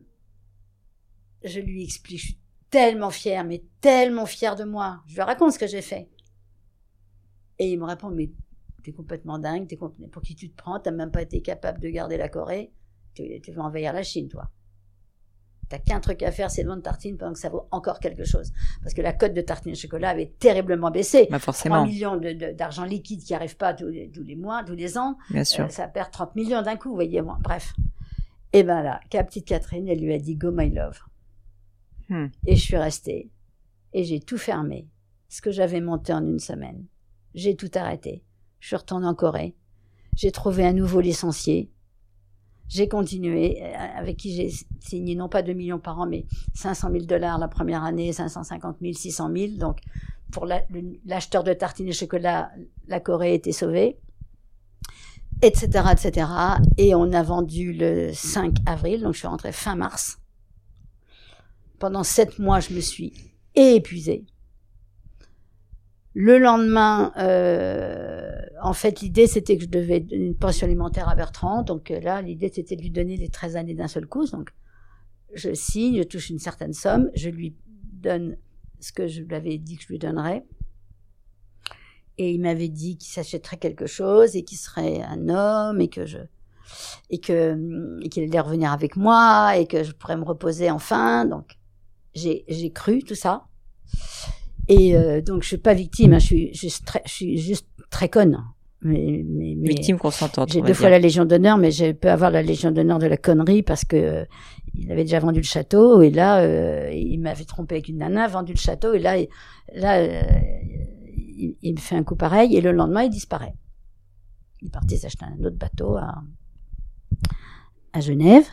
je lui explique, je suis tellement fière, mais tellement fière de moi. Je lui raconte ce que j'ai fait. Et il me répond, mais t'es complètement dingue, t'es pour qui tu te prends, t'as même pas été capable de garder la Corée, tu, tu vas envahir la Chine, toi. T'as qu'un truc à faire, c'est de vendre tartines pendant que ça vaut encore quelque chose. Parce que la cote de tartines au chocolat avait terriblement baissé. Bah forcément. 3 millions d'argent liquide qui n'arrive pas tous les, tous les, mois, tous les ans. Bien sûr. Euh, ça perd 30 millions d'un coup, vous voyez. moi bref. Et ben là, la petite Catherine, elle lui a dit Go my love. Hmm. Et je suis restée. Et j'ai tout fermé. Ce que j'avais monté en une semaine. J'ai tout arrêté. Je suis retournée en Corée. J'ai trouvé un nouveau licencié. J'ai continué, euh, avec qui j'ai signé non pas 2 millions par an, mais 500 000 dollars la première année, 550 000, 600 000. Donc, pour l'acheteur de tartines et chocolat, la Corée était sauvée, etc., etc. Et on a vendu le 5 avril, donc je suis rentrée fin mars. Pendant sept mois, je me suis épuisée. Le lendemain, euh, en fait, l'idée c'était que je devais une pension alimentaire à Bertrand. Donc euh, là, l'idée c'était de lui donner les 13 années d'un seul coup. Donc je signe, je touche une certaine somme, je lui donne ce que je lui avais dit que je lui donnerais. Et il m'avait dit qu'il s'achèterait quelque chose et qu'il serait un homme et que je et que et qu'il allait revenir avec moi et que je pourrais me reposer enfin. Donc j'ai cru tout ça. Et euh, donc, je suis pas victime, hein, je, suis juste très, je suis juste très conne. Mais, mais, mais victime consentante. J'ai deux fois la Légion d'honneur, mais j'ai peux avoir la Légion d'honneur de la connerie parce que euh, il avait déjà vendu le château et là, euh, il m'avait trompé avec une nana, vendu le château et là, là, euh, il, il, me fait un coup pareil et le lendemain, il disparaît. Il partait s'acheter un autre bateau à, à Genève.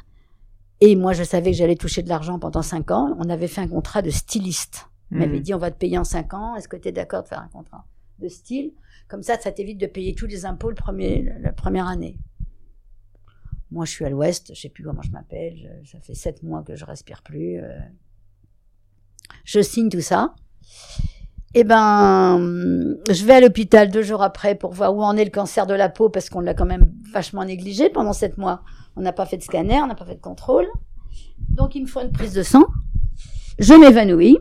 Et moi, je savais que j'allais toucher de l'argent pendant cinq ans. On avait fait un contrat de styliste. On m'avait hmm. dit, on va te payer en cinq ans. Est-ce que tu es d'accord de faire un contrat de style? Comme ça, ça t'évite de payer tous les impôts le premier, la première année. Moi, je suis à l'ouest, je sais plus comment je m'appelle. Ça fait sept mois que je respire plus. Euh. Je signe tout ça. Eh ben, je vais à l'hôpital deux jours après pour voir où en est le cancer de la peau parce qu'on l'a quand même vachement négligé pendant sept mois. On n'a pas fait de scanner, on n'a pas fait de contrôle. Donc, il me faut une prise de sang. Je m'évanouis.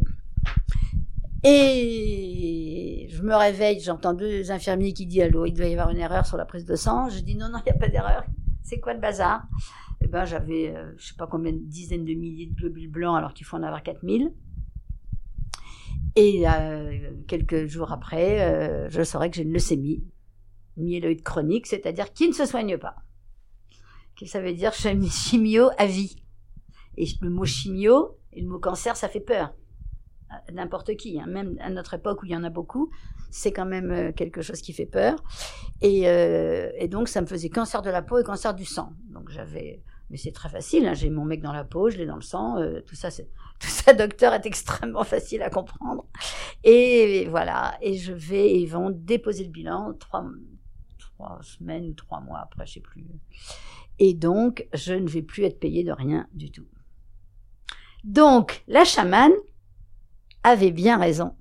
Et je me réveille, j'entends deux infirmiers qui disent Allô, il doit y avoir une erreur sur la prise de sang. Je dis Non, non, il n'y a pas d'erreur. C'est quoi le bazar? Eh ben, j'avais, euh, je sais pas combien, de dizaines de milliers de globules blancs alors qu'il faut en avoir 4000. Et euh, quelques jours après, euh, je saurais que j'ai une leucémie myéloïde chronique, c'est-à-dire qui ne se soigne pas. Ça veut dire? Chimio à vie. Et le mot chimio et le mot cancer, ça fait peur. N'importe qui, hein. même à notre époque où il y en a beaucoup, c'est quand même euh, quelque chose qui fait peur. Et, euh, donc, ça me faisait cancer de la peau et cancer du sang. Donc, j'avais. Mais c'est très facile, hein. j'ai mon mec dans la peau, je l'ai dans le sang, euh, tout ça, c'est, <laughs> tout ça, docteur, est extrêmement facile à comprendre. Et, voilà, et je vais, ils vont déposer le bilan trois, trois semaines ou trois mois après, je sais plus. Et donc, je ne vais plus être payée de rien du tout. Donc, la chamane avait bien raison.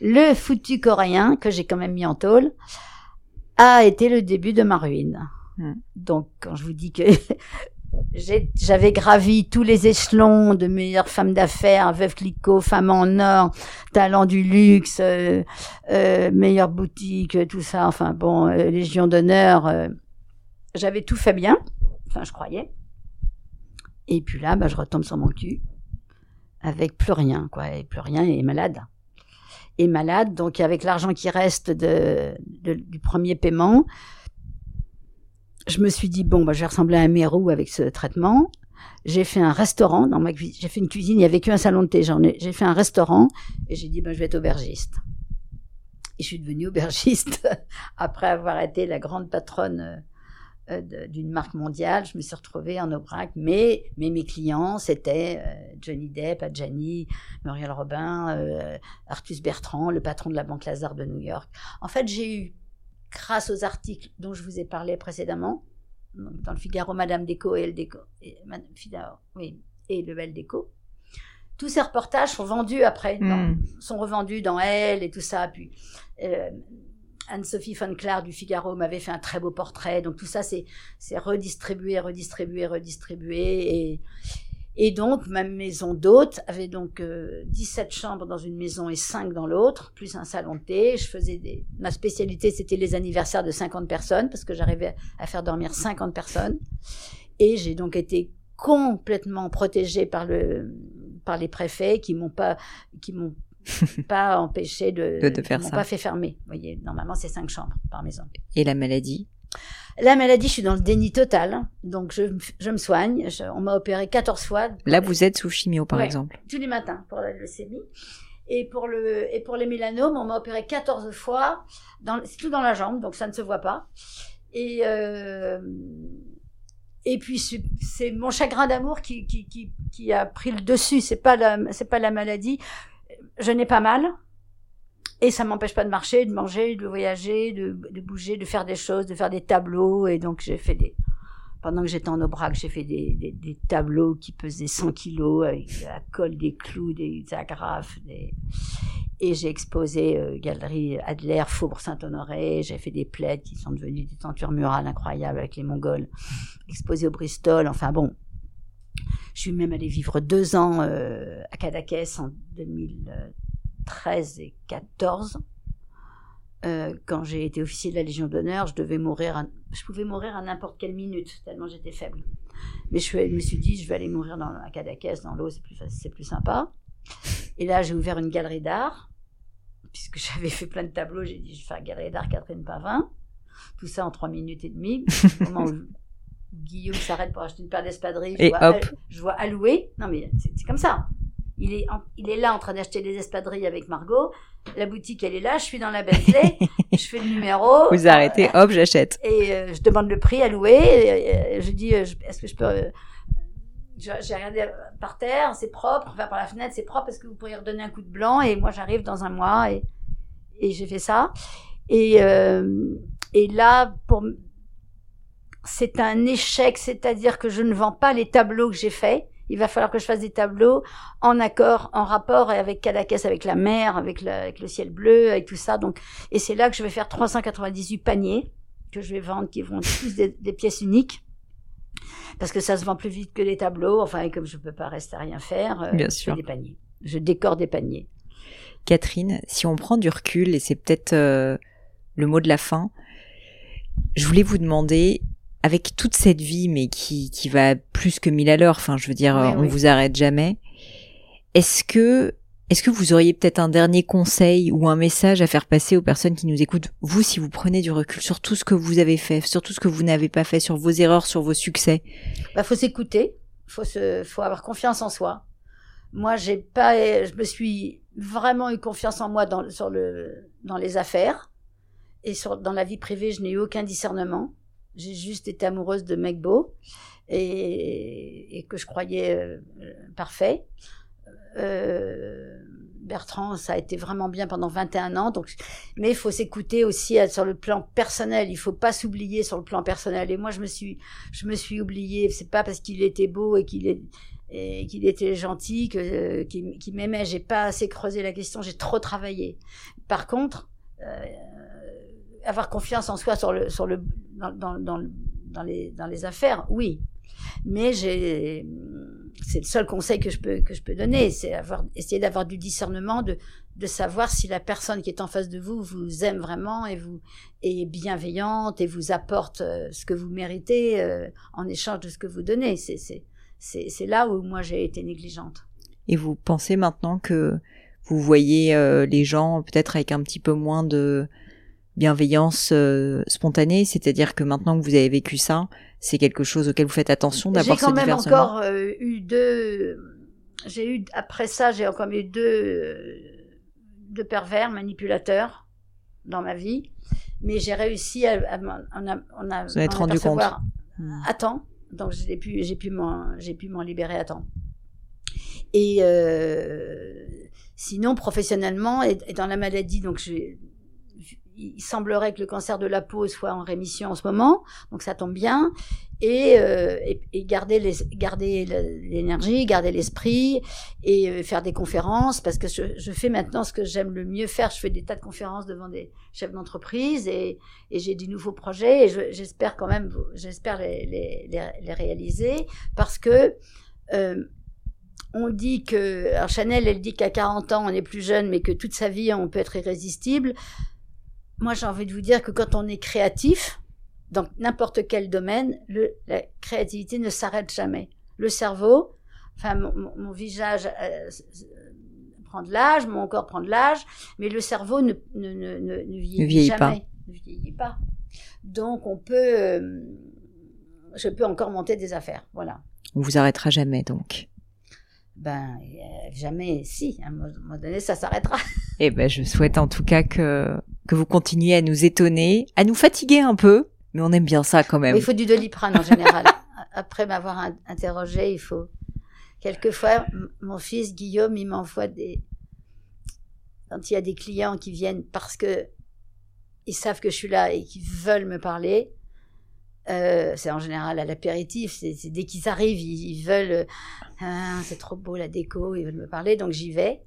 Le foutu coréen, que j'ai quand même mis en tôle, a été le début de ma ruine. Hmm. Donc, quand je vous dis que <laughs> j'avais gravi tous les échelons de meilleure femme d'affaires, veuve Clicquot, femme en or, talent du luxe, euh, euh, meilleure boutique, tout ça, enfin bon, euh, légion d'honneur, euh, j'avais tout fait bien, enfin je croyais. Et puis là, bah, je retombe sur mon cul avec plus rien, quoi, et plus rien et malade. Et malade, donc avec l'argent qui reste de, du premier paiement, je me suis dit bon, bah, je vais ressembler à un mérou avec ce traitement. J'ai fait un restaurant dans ma cuisine. J'ai fait une cuisine. Il y avait qu'un salon de thé. J'ai fait un restaurant et j'ai dit ben je vais être aubergiste. Et je suis devenue aubergiste <laughs> après avoir été la grande patronne euh, d'une marque mondiale, je me suis retrouvée en Aubrac, mais, mais mes clients, c'était euh, Johnny Depp, Adjani, Muriel Robin, euh, Artus Bertrand, le patron de la Banque Lazare de New York. En fait, j'ai eu, grâce aux articles dont je vous ai parlé précédemment, dans le Figaro, Madame Déco et le Déco, et, Madame Figaro, oui, et le Bel Déco, tous ces reportages sont vendus après, hmm. sont revendus dans Elle et tout ça. Puis Anne-Sophie von Clair du Figaro m'avait fait un très beau portrait. Donc tout ça, c'est redistribué, redistribué, redistribué. Et, et donc, ma maison d'hôte avait donc 17 euh, chambres dans une maison et 5 dans l'autre, plus un salon de thé. Je faisais des... Ma spécialité, c'était les anniversaires de 50 personnes, parce que j'arrivais à faire dormir 50 personnes. Et j'ai donc été complètement protégée par le par les préfets qui m'ont pas qui m'ont <laughs> pas empêché de, de, faire ça. pas fait fermer. Vous voyez, normalement c'est cinq chambres par maison. Et la maladie? La maladie, je suis dans le déni total. Donc je, je me soigne. on m'a opéré 14 fois. Là, vous êtes sous chimio, par exemple Tous les matins pour la leucémie. Et pour, le, et pour les mélanomes, on m'a opéré 14 fois. C'est tout dans la jambe, donc ça ne se voit pas. Et, euh, et puis c'est mon chagrin d'amour qui, qui, qui, qui, a pris le dessus. C'est pas la, pas la maladie je n'ai pas mal. Et ça m'empêche pas de marcher, de manger, de voyager, de, de, bouger, de faire des choses, de faire des tableaux. Et donc j'ai fait des... Pendant que j'étais en Aubrac, j'ai fait des, des, des, tableaux qui pesaient 100 kilos avec la colle, des clous, des agrafes. Des... Et j'ai exposé euh, Galerie Adler, Faubourg Saint-Honoré. J'ai fait des plaids qui sont devenus des tentures murales incroyables avec les Mongols. Exposé au Bristol. Enfin bon, je suis même allée vivre deux ans euh, à Cadaqués en 2013 et 14. euh, quand j'ai été officier de la Légion d'honneur, je devais mourir, à- je pouvais mourir à n'importe quelle minute, tellement j'étais faible. Mais je, me suis dit, je vais aller mourir dans un Cadaquès, dans l'eau, c'est plus, sympa. Et là, j'ai ouvert une galerie d'art, puisque j'avais fait plein de tableaux, j'ai dit, je vais faire une galerie d'art Catherine Pavin. Tout ça en trois minutes et demie. Guillaume s'arrête pour acheter une paire d'espadrilles, je, Et vois hop. Je vois allouer. Non, mais c'est comme ça. Il est, en- il est là en train d'acheter des espadrilles avec Margot. La boutique, elle est là. Je suis dans la Bentley. <laughs> je fais le numéro. Vous arrêtez, hop, j'achète. Et euh, je demande le prix. Et, euh, je dis, euh, est-ce que je peux. euh, J'ai regardé euh, par terre, c'est propre. Enfin, par la fenêtre, c'est propre. Est-ce que vous pourriez redonner un coup de blanc Et moi, j'arrive dans un mois et, et j'ai fait ça. Et, euh, et là, pour c'est un échec, c'est-à-dire que je ne vends pas les tableaux que j'ai faits. Il va falloir que je fasse des tableaux en accord, en rapport avec Cadaqués, avec la mer, avec, la- avec le ciel bleu, avec tout ça. Donc, et c'est là que je vais faire 398 paniers que je vais vendre, qui vont être tous des, des pièces uniques. Parce que ça se vend plus vite que les tableaux. Enfin, et comme je peux pas rester à rien faire, euh, Bien je sûr. fais des paniers. Je décore des paniers. Catherine, si on prend du recul, et c'est peut-être euh, le mot de la fin, je voulais vous demander, avec toute cette vie, mais qui, qui va plus que mille à l'heure, enfin je veux dire, Oui, on oui. vous arrête jamais, est-ce que, est-ce que vous auriez peut-être un dernier conseil ou un message à faire passer aux personnes qui nous écoutent, vous, si vous prenez du recul sur tout ce que vous avez fait, sur tout ce que vous n'avez pas fait, sur vos erreurs, sur vos succès? Bah, faut s'écouter, faut se, faut avoir confiance en soi. Moi, j'ai pas, je me suis vraiment eu confiance en moi dans, sur le, dans les affaires et sur, dans la vie privée, je n'ai eu aucun discernement. J'ai juste été amoureuse de mecs beaux et, que je croyais euh, parfait. Euh, Bertrand, ça a été vraiment bien pendant 21 ans. Donc, mais il faut s'écouter aussi euh, sur le plan personnel. Il faut pas s'oublier sur le plan personnel. Et moi, je me suis, je me suis oubliée. C'est pas parce qu'il était beau et qu'il est et qu'il était gentil que qu'il qu'il m'aimait. J'ai pas assez creusé la question. J'ai trop travaillé. Par contre, avoir confiance en soi sur le sur le dans, dans, dans, le- dans les dans les affaires, oui. Mais c'est le seul conseil que je peux que je peux donner, c'est avoir essayer d'avoir du discernement de de savoir si la personne qui est en face de vous vous aime vraiment et vous est bienveillante et vous apporte euh, ce que vous méritez euh, en échange de ce que vous donnez. C'est c'est c'est c'est là où moi j'ai été négligente. Et vous pensez maintenant que vous voyez euh, les gens peut-être avec un petit peu moins de bienveillance euh, spontanée, c'est-à-dire que maintenant que vous avez vécu ça, c'est quelque chose auquel vous faites attention J'ai d'avoir ce quand même encore euh, eu deux. J'ai eu après ça, j'ai encore eu deux euh, deux pervers manipulateurs dans ma vie, mais j'ai réussi à, à m'en- on a, on a, Vous en êtes en rendu compte. Hmm. à temps, donc j'ai pu j'ai pu m'en j'ai pu m'en libérer à temps. Et sinon professionnellement et, et dans la maladie, donc j'ai il semblerait que le cancer de la peau soit en rémission en ce moment, donc ça tombe bien. Et, euh, garder l'énergie, garder l'esprit et euh, faire des conférences parce que je, fais maintenant ce que j'aime le mieux faire. Je fais des tas de conférences devant des chefs d'entreprise et, j'ai des nouveaux projets et je- j'espère quand même, j'espère les réaliser parce que euh, on dit que, alors Chanel, elle dit qu'à 40 ans on est plus jeune, mais que toute sa vie on peut être irrésistible. Moi, j'ai envie de vous dire que quand on est créatif, dans n'importe quel domaine, le, la créativité ne s'arrête jamais. Le cerveau, enfin, mon, mon- visage euh, s- prend de l'âge, mon corps prend de l'âge, mais le cerveau ne, ne, ne, ne, ne vieillit, vieillit jamais. pas. Ne vieillit pas. Donc, on peut, euh, je peux encore monter des affaires. Voilà. On vous arrêtera jamais donc. Ben, euh, jamais, si, à un moment donné, ça s'arrêtera. Eh ben, je souhaite en tout cas que que vous continuez à nous étonner, à nous fatiguer un peu, mais on aime bien ça quand même. Il faut du doliprane en général. <laughs> Après m'avoir in- interrogé, il faut. Quelquefois, mon fils Guillaume, il m'envoie des. Quand il y a des clients qui viennent parce que ils savent que je suis là et qui veulent me parler, euh, c'est en général à l'apéritif. Dès qu'ils arrivent, ils, ils veulent. euh, Ah, c'est trop beau la déco, ils veulent me parler, donc j'y vais.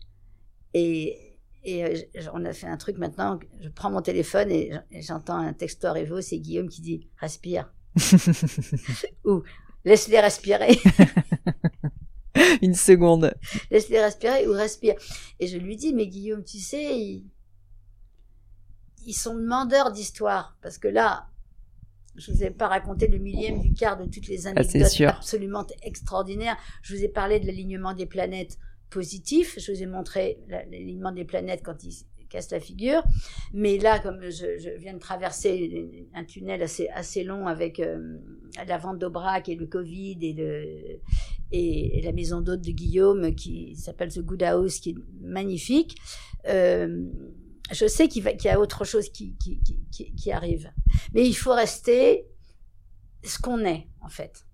Et, et euh, on a fait un truc maintenant. Je prends mon téléphone et j'entends un texto Revo, c'est Guillaume qui dit respire <laughs> ou laisse-les respirer, <laughs> Une seconde. laisse-les respirer ou respire. Et je lui dis, mais Guillaume, tu sais, ils, ils sont demandeurs d'histoire. Parce que là, je vous ai pas raconté le millième du quart de toutes les Ah, anecdotes sûr. absolument extraordinaires. Je vous ai parlé de l'alignement des planètes positif. Je vous ai montré la- l'alignement des planètes quand ils cassent la figure. Mais là, comme je, viens de traverser un tunnel assez, assez long avec euh, la vente d'Aubrac et le Covid et, la maison d'hôte de Guillaume qui s'appelle The Good House, qui est magnifique, euh, je sais qu'il y a autre chose qui arrive. Mais il faut rester ce qu'on est, en fait.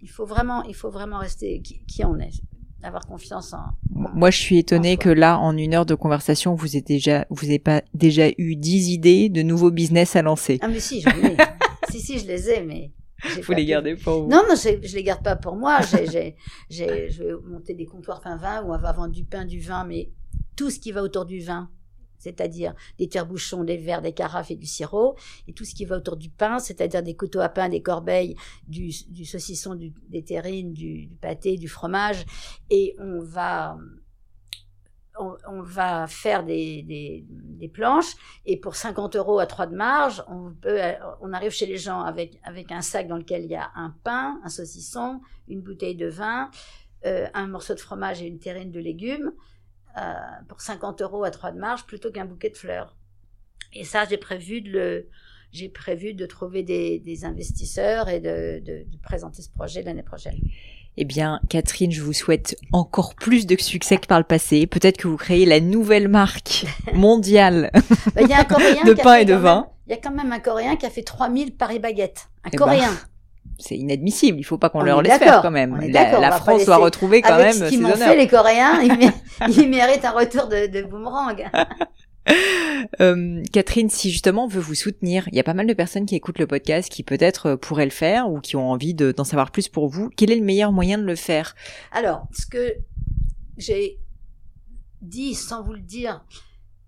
Il faut vraiment, il faut vraiment rester qui, qui on est. Avoir confiance en. Moi, je suis étonnée que là, en une heure de conversation, vous êtes déjà, vous n'avez pas déjà eu 10 idées de nouveaux business à lancer. Ah, mais si, j'en ai. <laughs> si, si, je les ai, mais. Vous les pu. gardez pour vous. Non, non, je, je les garde pas pour moi. J'ai, j'ai, j'ai, je vais monter des comptoirs pain vin où on va vendre du pain, du vin, mais tout ce qui va autour du vin, c'est-à-dire des tire-bouchons, des verres, des carafes et du sirop, et tout ce qui va autour du pain, c'est-à-dire des couteaux à pain, des corbeilles, du, saucisson, des terrines, du, pâté, du fromage, et on va, on, va faire des, des, des planches, et pour 50 euros à 3 de marge, on, peut, on arrive chez les gens avec, avec un sac dans lequel il y a un pain, un saucisson, une bouteille de vin, euh, un morceau de fromage et une terrine de légumes, euh, pour 50 euros à 3 de marge, plutôt qu'un bouquet de fleurs. Et ça, j'ai prévu de le, j'ai prévu de trouver des, des investisseurs et de, de, de présenter ce projet l'année prochaine. Eh bien, Catherine, je vous souhaite encore plus de succès que par le passé. Peut-être que vous créez la nouvelle marque <laughs> mondiale. Il y a un <laughs> De pain et de vin. Il y a quand même un Coréen qui a fait 3000 Paris baguettes. Un Eh ben, Coréen. C'est inadmissible. Il faut pas qu'on On leur laisse faire quand même. La, France doit retrouver quand Avec même ce qu'ils m'ont fait, les Coréens, ils, mé- <laughs> ils méritent un retour de, de boomerang. Euh, Catherine, si justement on veut vous soutenir, il y a pas mal de personnes qui écoutent le podcast qui peut-être euh, pourraient le faire ou qui ont envie de- d'en savoir plus pour vous. Quel est le meilleur moyen de le faire? Alors, ce que j'ai dit sans vous le dire,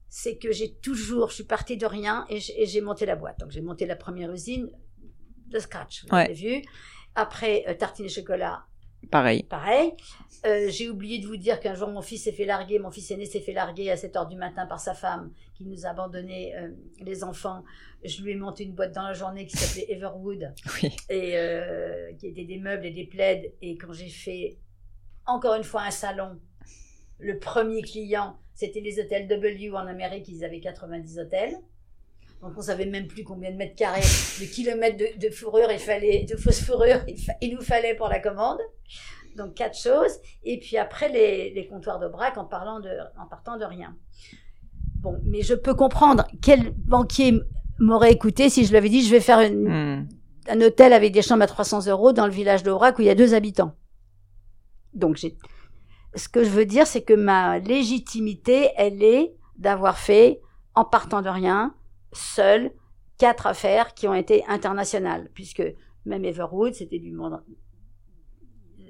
c'est que j'ai toujours, je suis partie de rien et j'ai monté la boîte. Donc, j'ai monté la première usine de scratch, vous Ouais. l'avez vu. Après, euh, tartine et chocolat, Pareil. pareil. Euh, j'ai oublié de vous dire qu'un jour, mon fils s'est fait larguer, mon fils aîné s'est fait larguer à 7 heures du matin par sa femme, qui nous a abandonné euh, les enfants. Je lui ai monté une boîte dans la journée qui s'appelait Everwood <laughs> Oui. et euh, qui était des meubles et des plaids. Et quand j'ai fait encore une fois un salon, le premier client, c'était les hôtels W en Amérique, ils avaient 90 hôtels. Donc on savait même plus combien de mètres carrés, de kilomètres de, de fourrure il fallait, de fausse fourrure il, fa- il nous fallait pour la commande. Donc quatre choses. Et puis après les, les comptoirs braque en parlant de, en partant de rien. Bon, mais je peux comprendre quel banquier m'aurait écouté si je lui avais dit je vais faire une, Hmm. un hôtel avec des chambres à 300 euros dans le village d'Aubrac où il y a deux habitants. Donc, j'ai, ce que je veux dire, c'est que ma légitimité, elle est d'avoir fait, en partant de rien, seul, quatre affaires qui ont été internationales, puisque même Everwood, c'était du monde,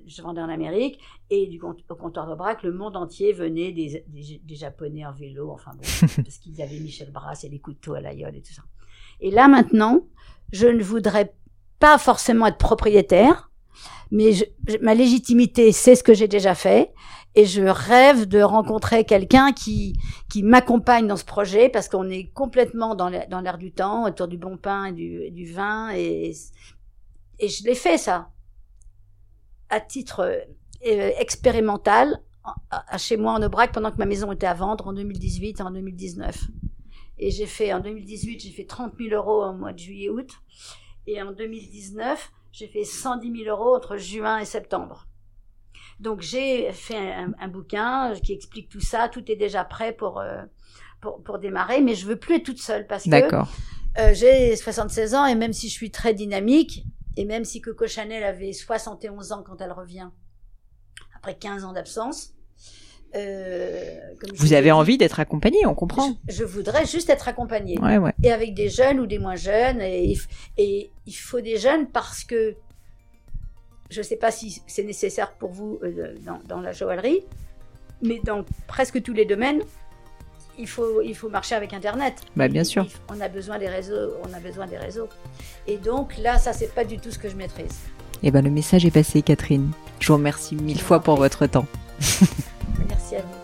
je vendais en Amérique, et du au comptoir d'Aubrac, le monde entier venait des, des, des Japonais en vélo, enfin bon, <laughs> parce qu'ils avaient Michel Brasse et les couteaux à l'aïeul et tout ça. Et là, maintenant, je ne voudrais pas forcément être propriétaire, mais je- ma légitimité, c'est ce que j'ai déjà fait, et je rêve de rencontrer quelqu'un qui qui m'accompagne dans ce projet parce qu'on est complètement dans l'air du temps, autour du bon pain et du, et du vin, et et je l'ai fait ça à titre euh, expérimental à, chez moi en Aubrac pendant que ma maison était à vendre en 2018 et en 2019. Et j'ai fait, en 2018, j'ai fait 30 000 euros au mois de juillet-août. Et en 2019, j'ai fait 110 000 euros entre juin et septembre. Donc j'ai fait un, un bouquin qui explique tout ça. Tout est déjà prêt pour, euh, pour, pour démarrer. Mais je veux plus être toute seule parce que euh, j'ai 76 ans et même si je suis très dynamique, et même si Coco Chanel avait 71 ans quand elle revient, après 15 ans d'absence, euh, comme Vous avez dit, envie d'être accompagné, on comprend. je, je voudrais juste être accompagnée. Ouais, ouais. Et avec des jeunes ou des moins jeunes. Et, et il faut des jeunes parce que je ne sais pas si c'est nécessaire pour vous euh, dans, dans la joaillerie, mais dans presque tous les domaines, il faut, il faut marcher avec Internet. Bah, bien sûr. il- on a besoin des réseaux, on a besoin des réseaux. Et donc là, ça c'est pas du tout ce que je maîtrise. Eh ben, le message est passé, Catherine. Je vous remercie mille fois pour votre temps. <laughs> Merci à vous.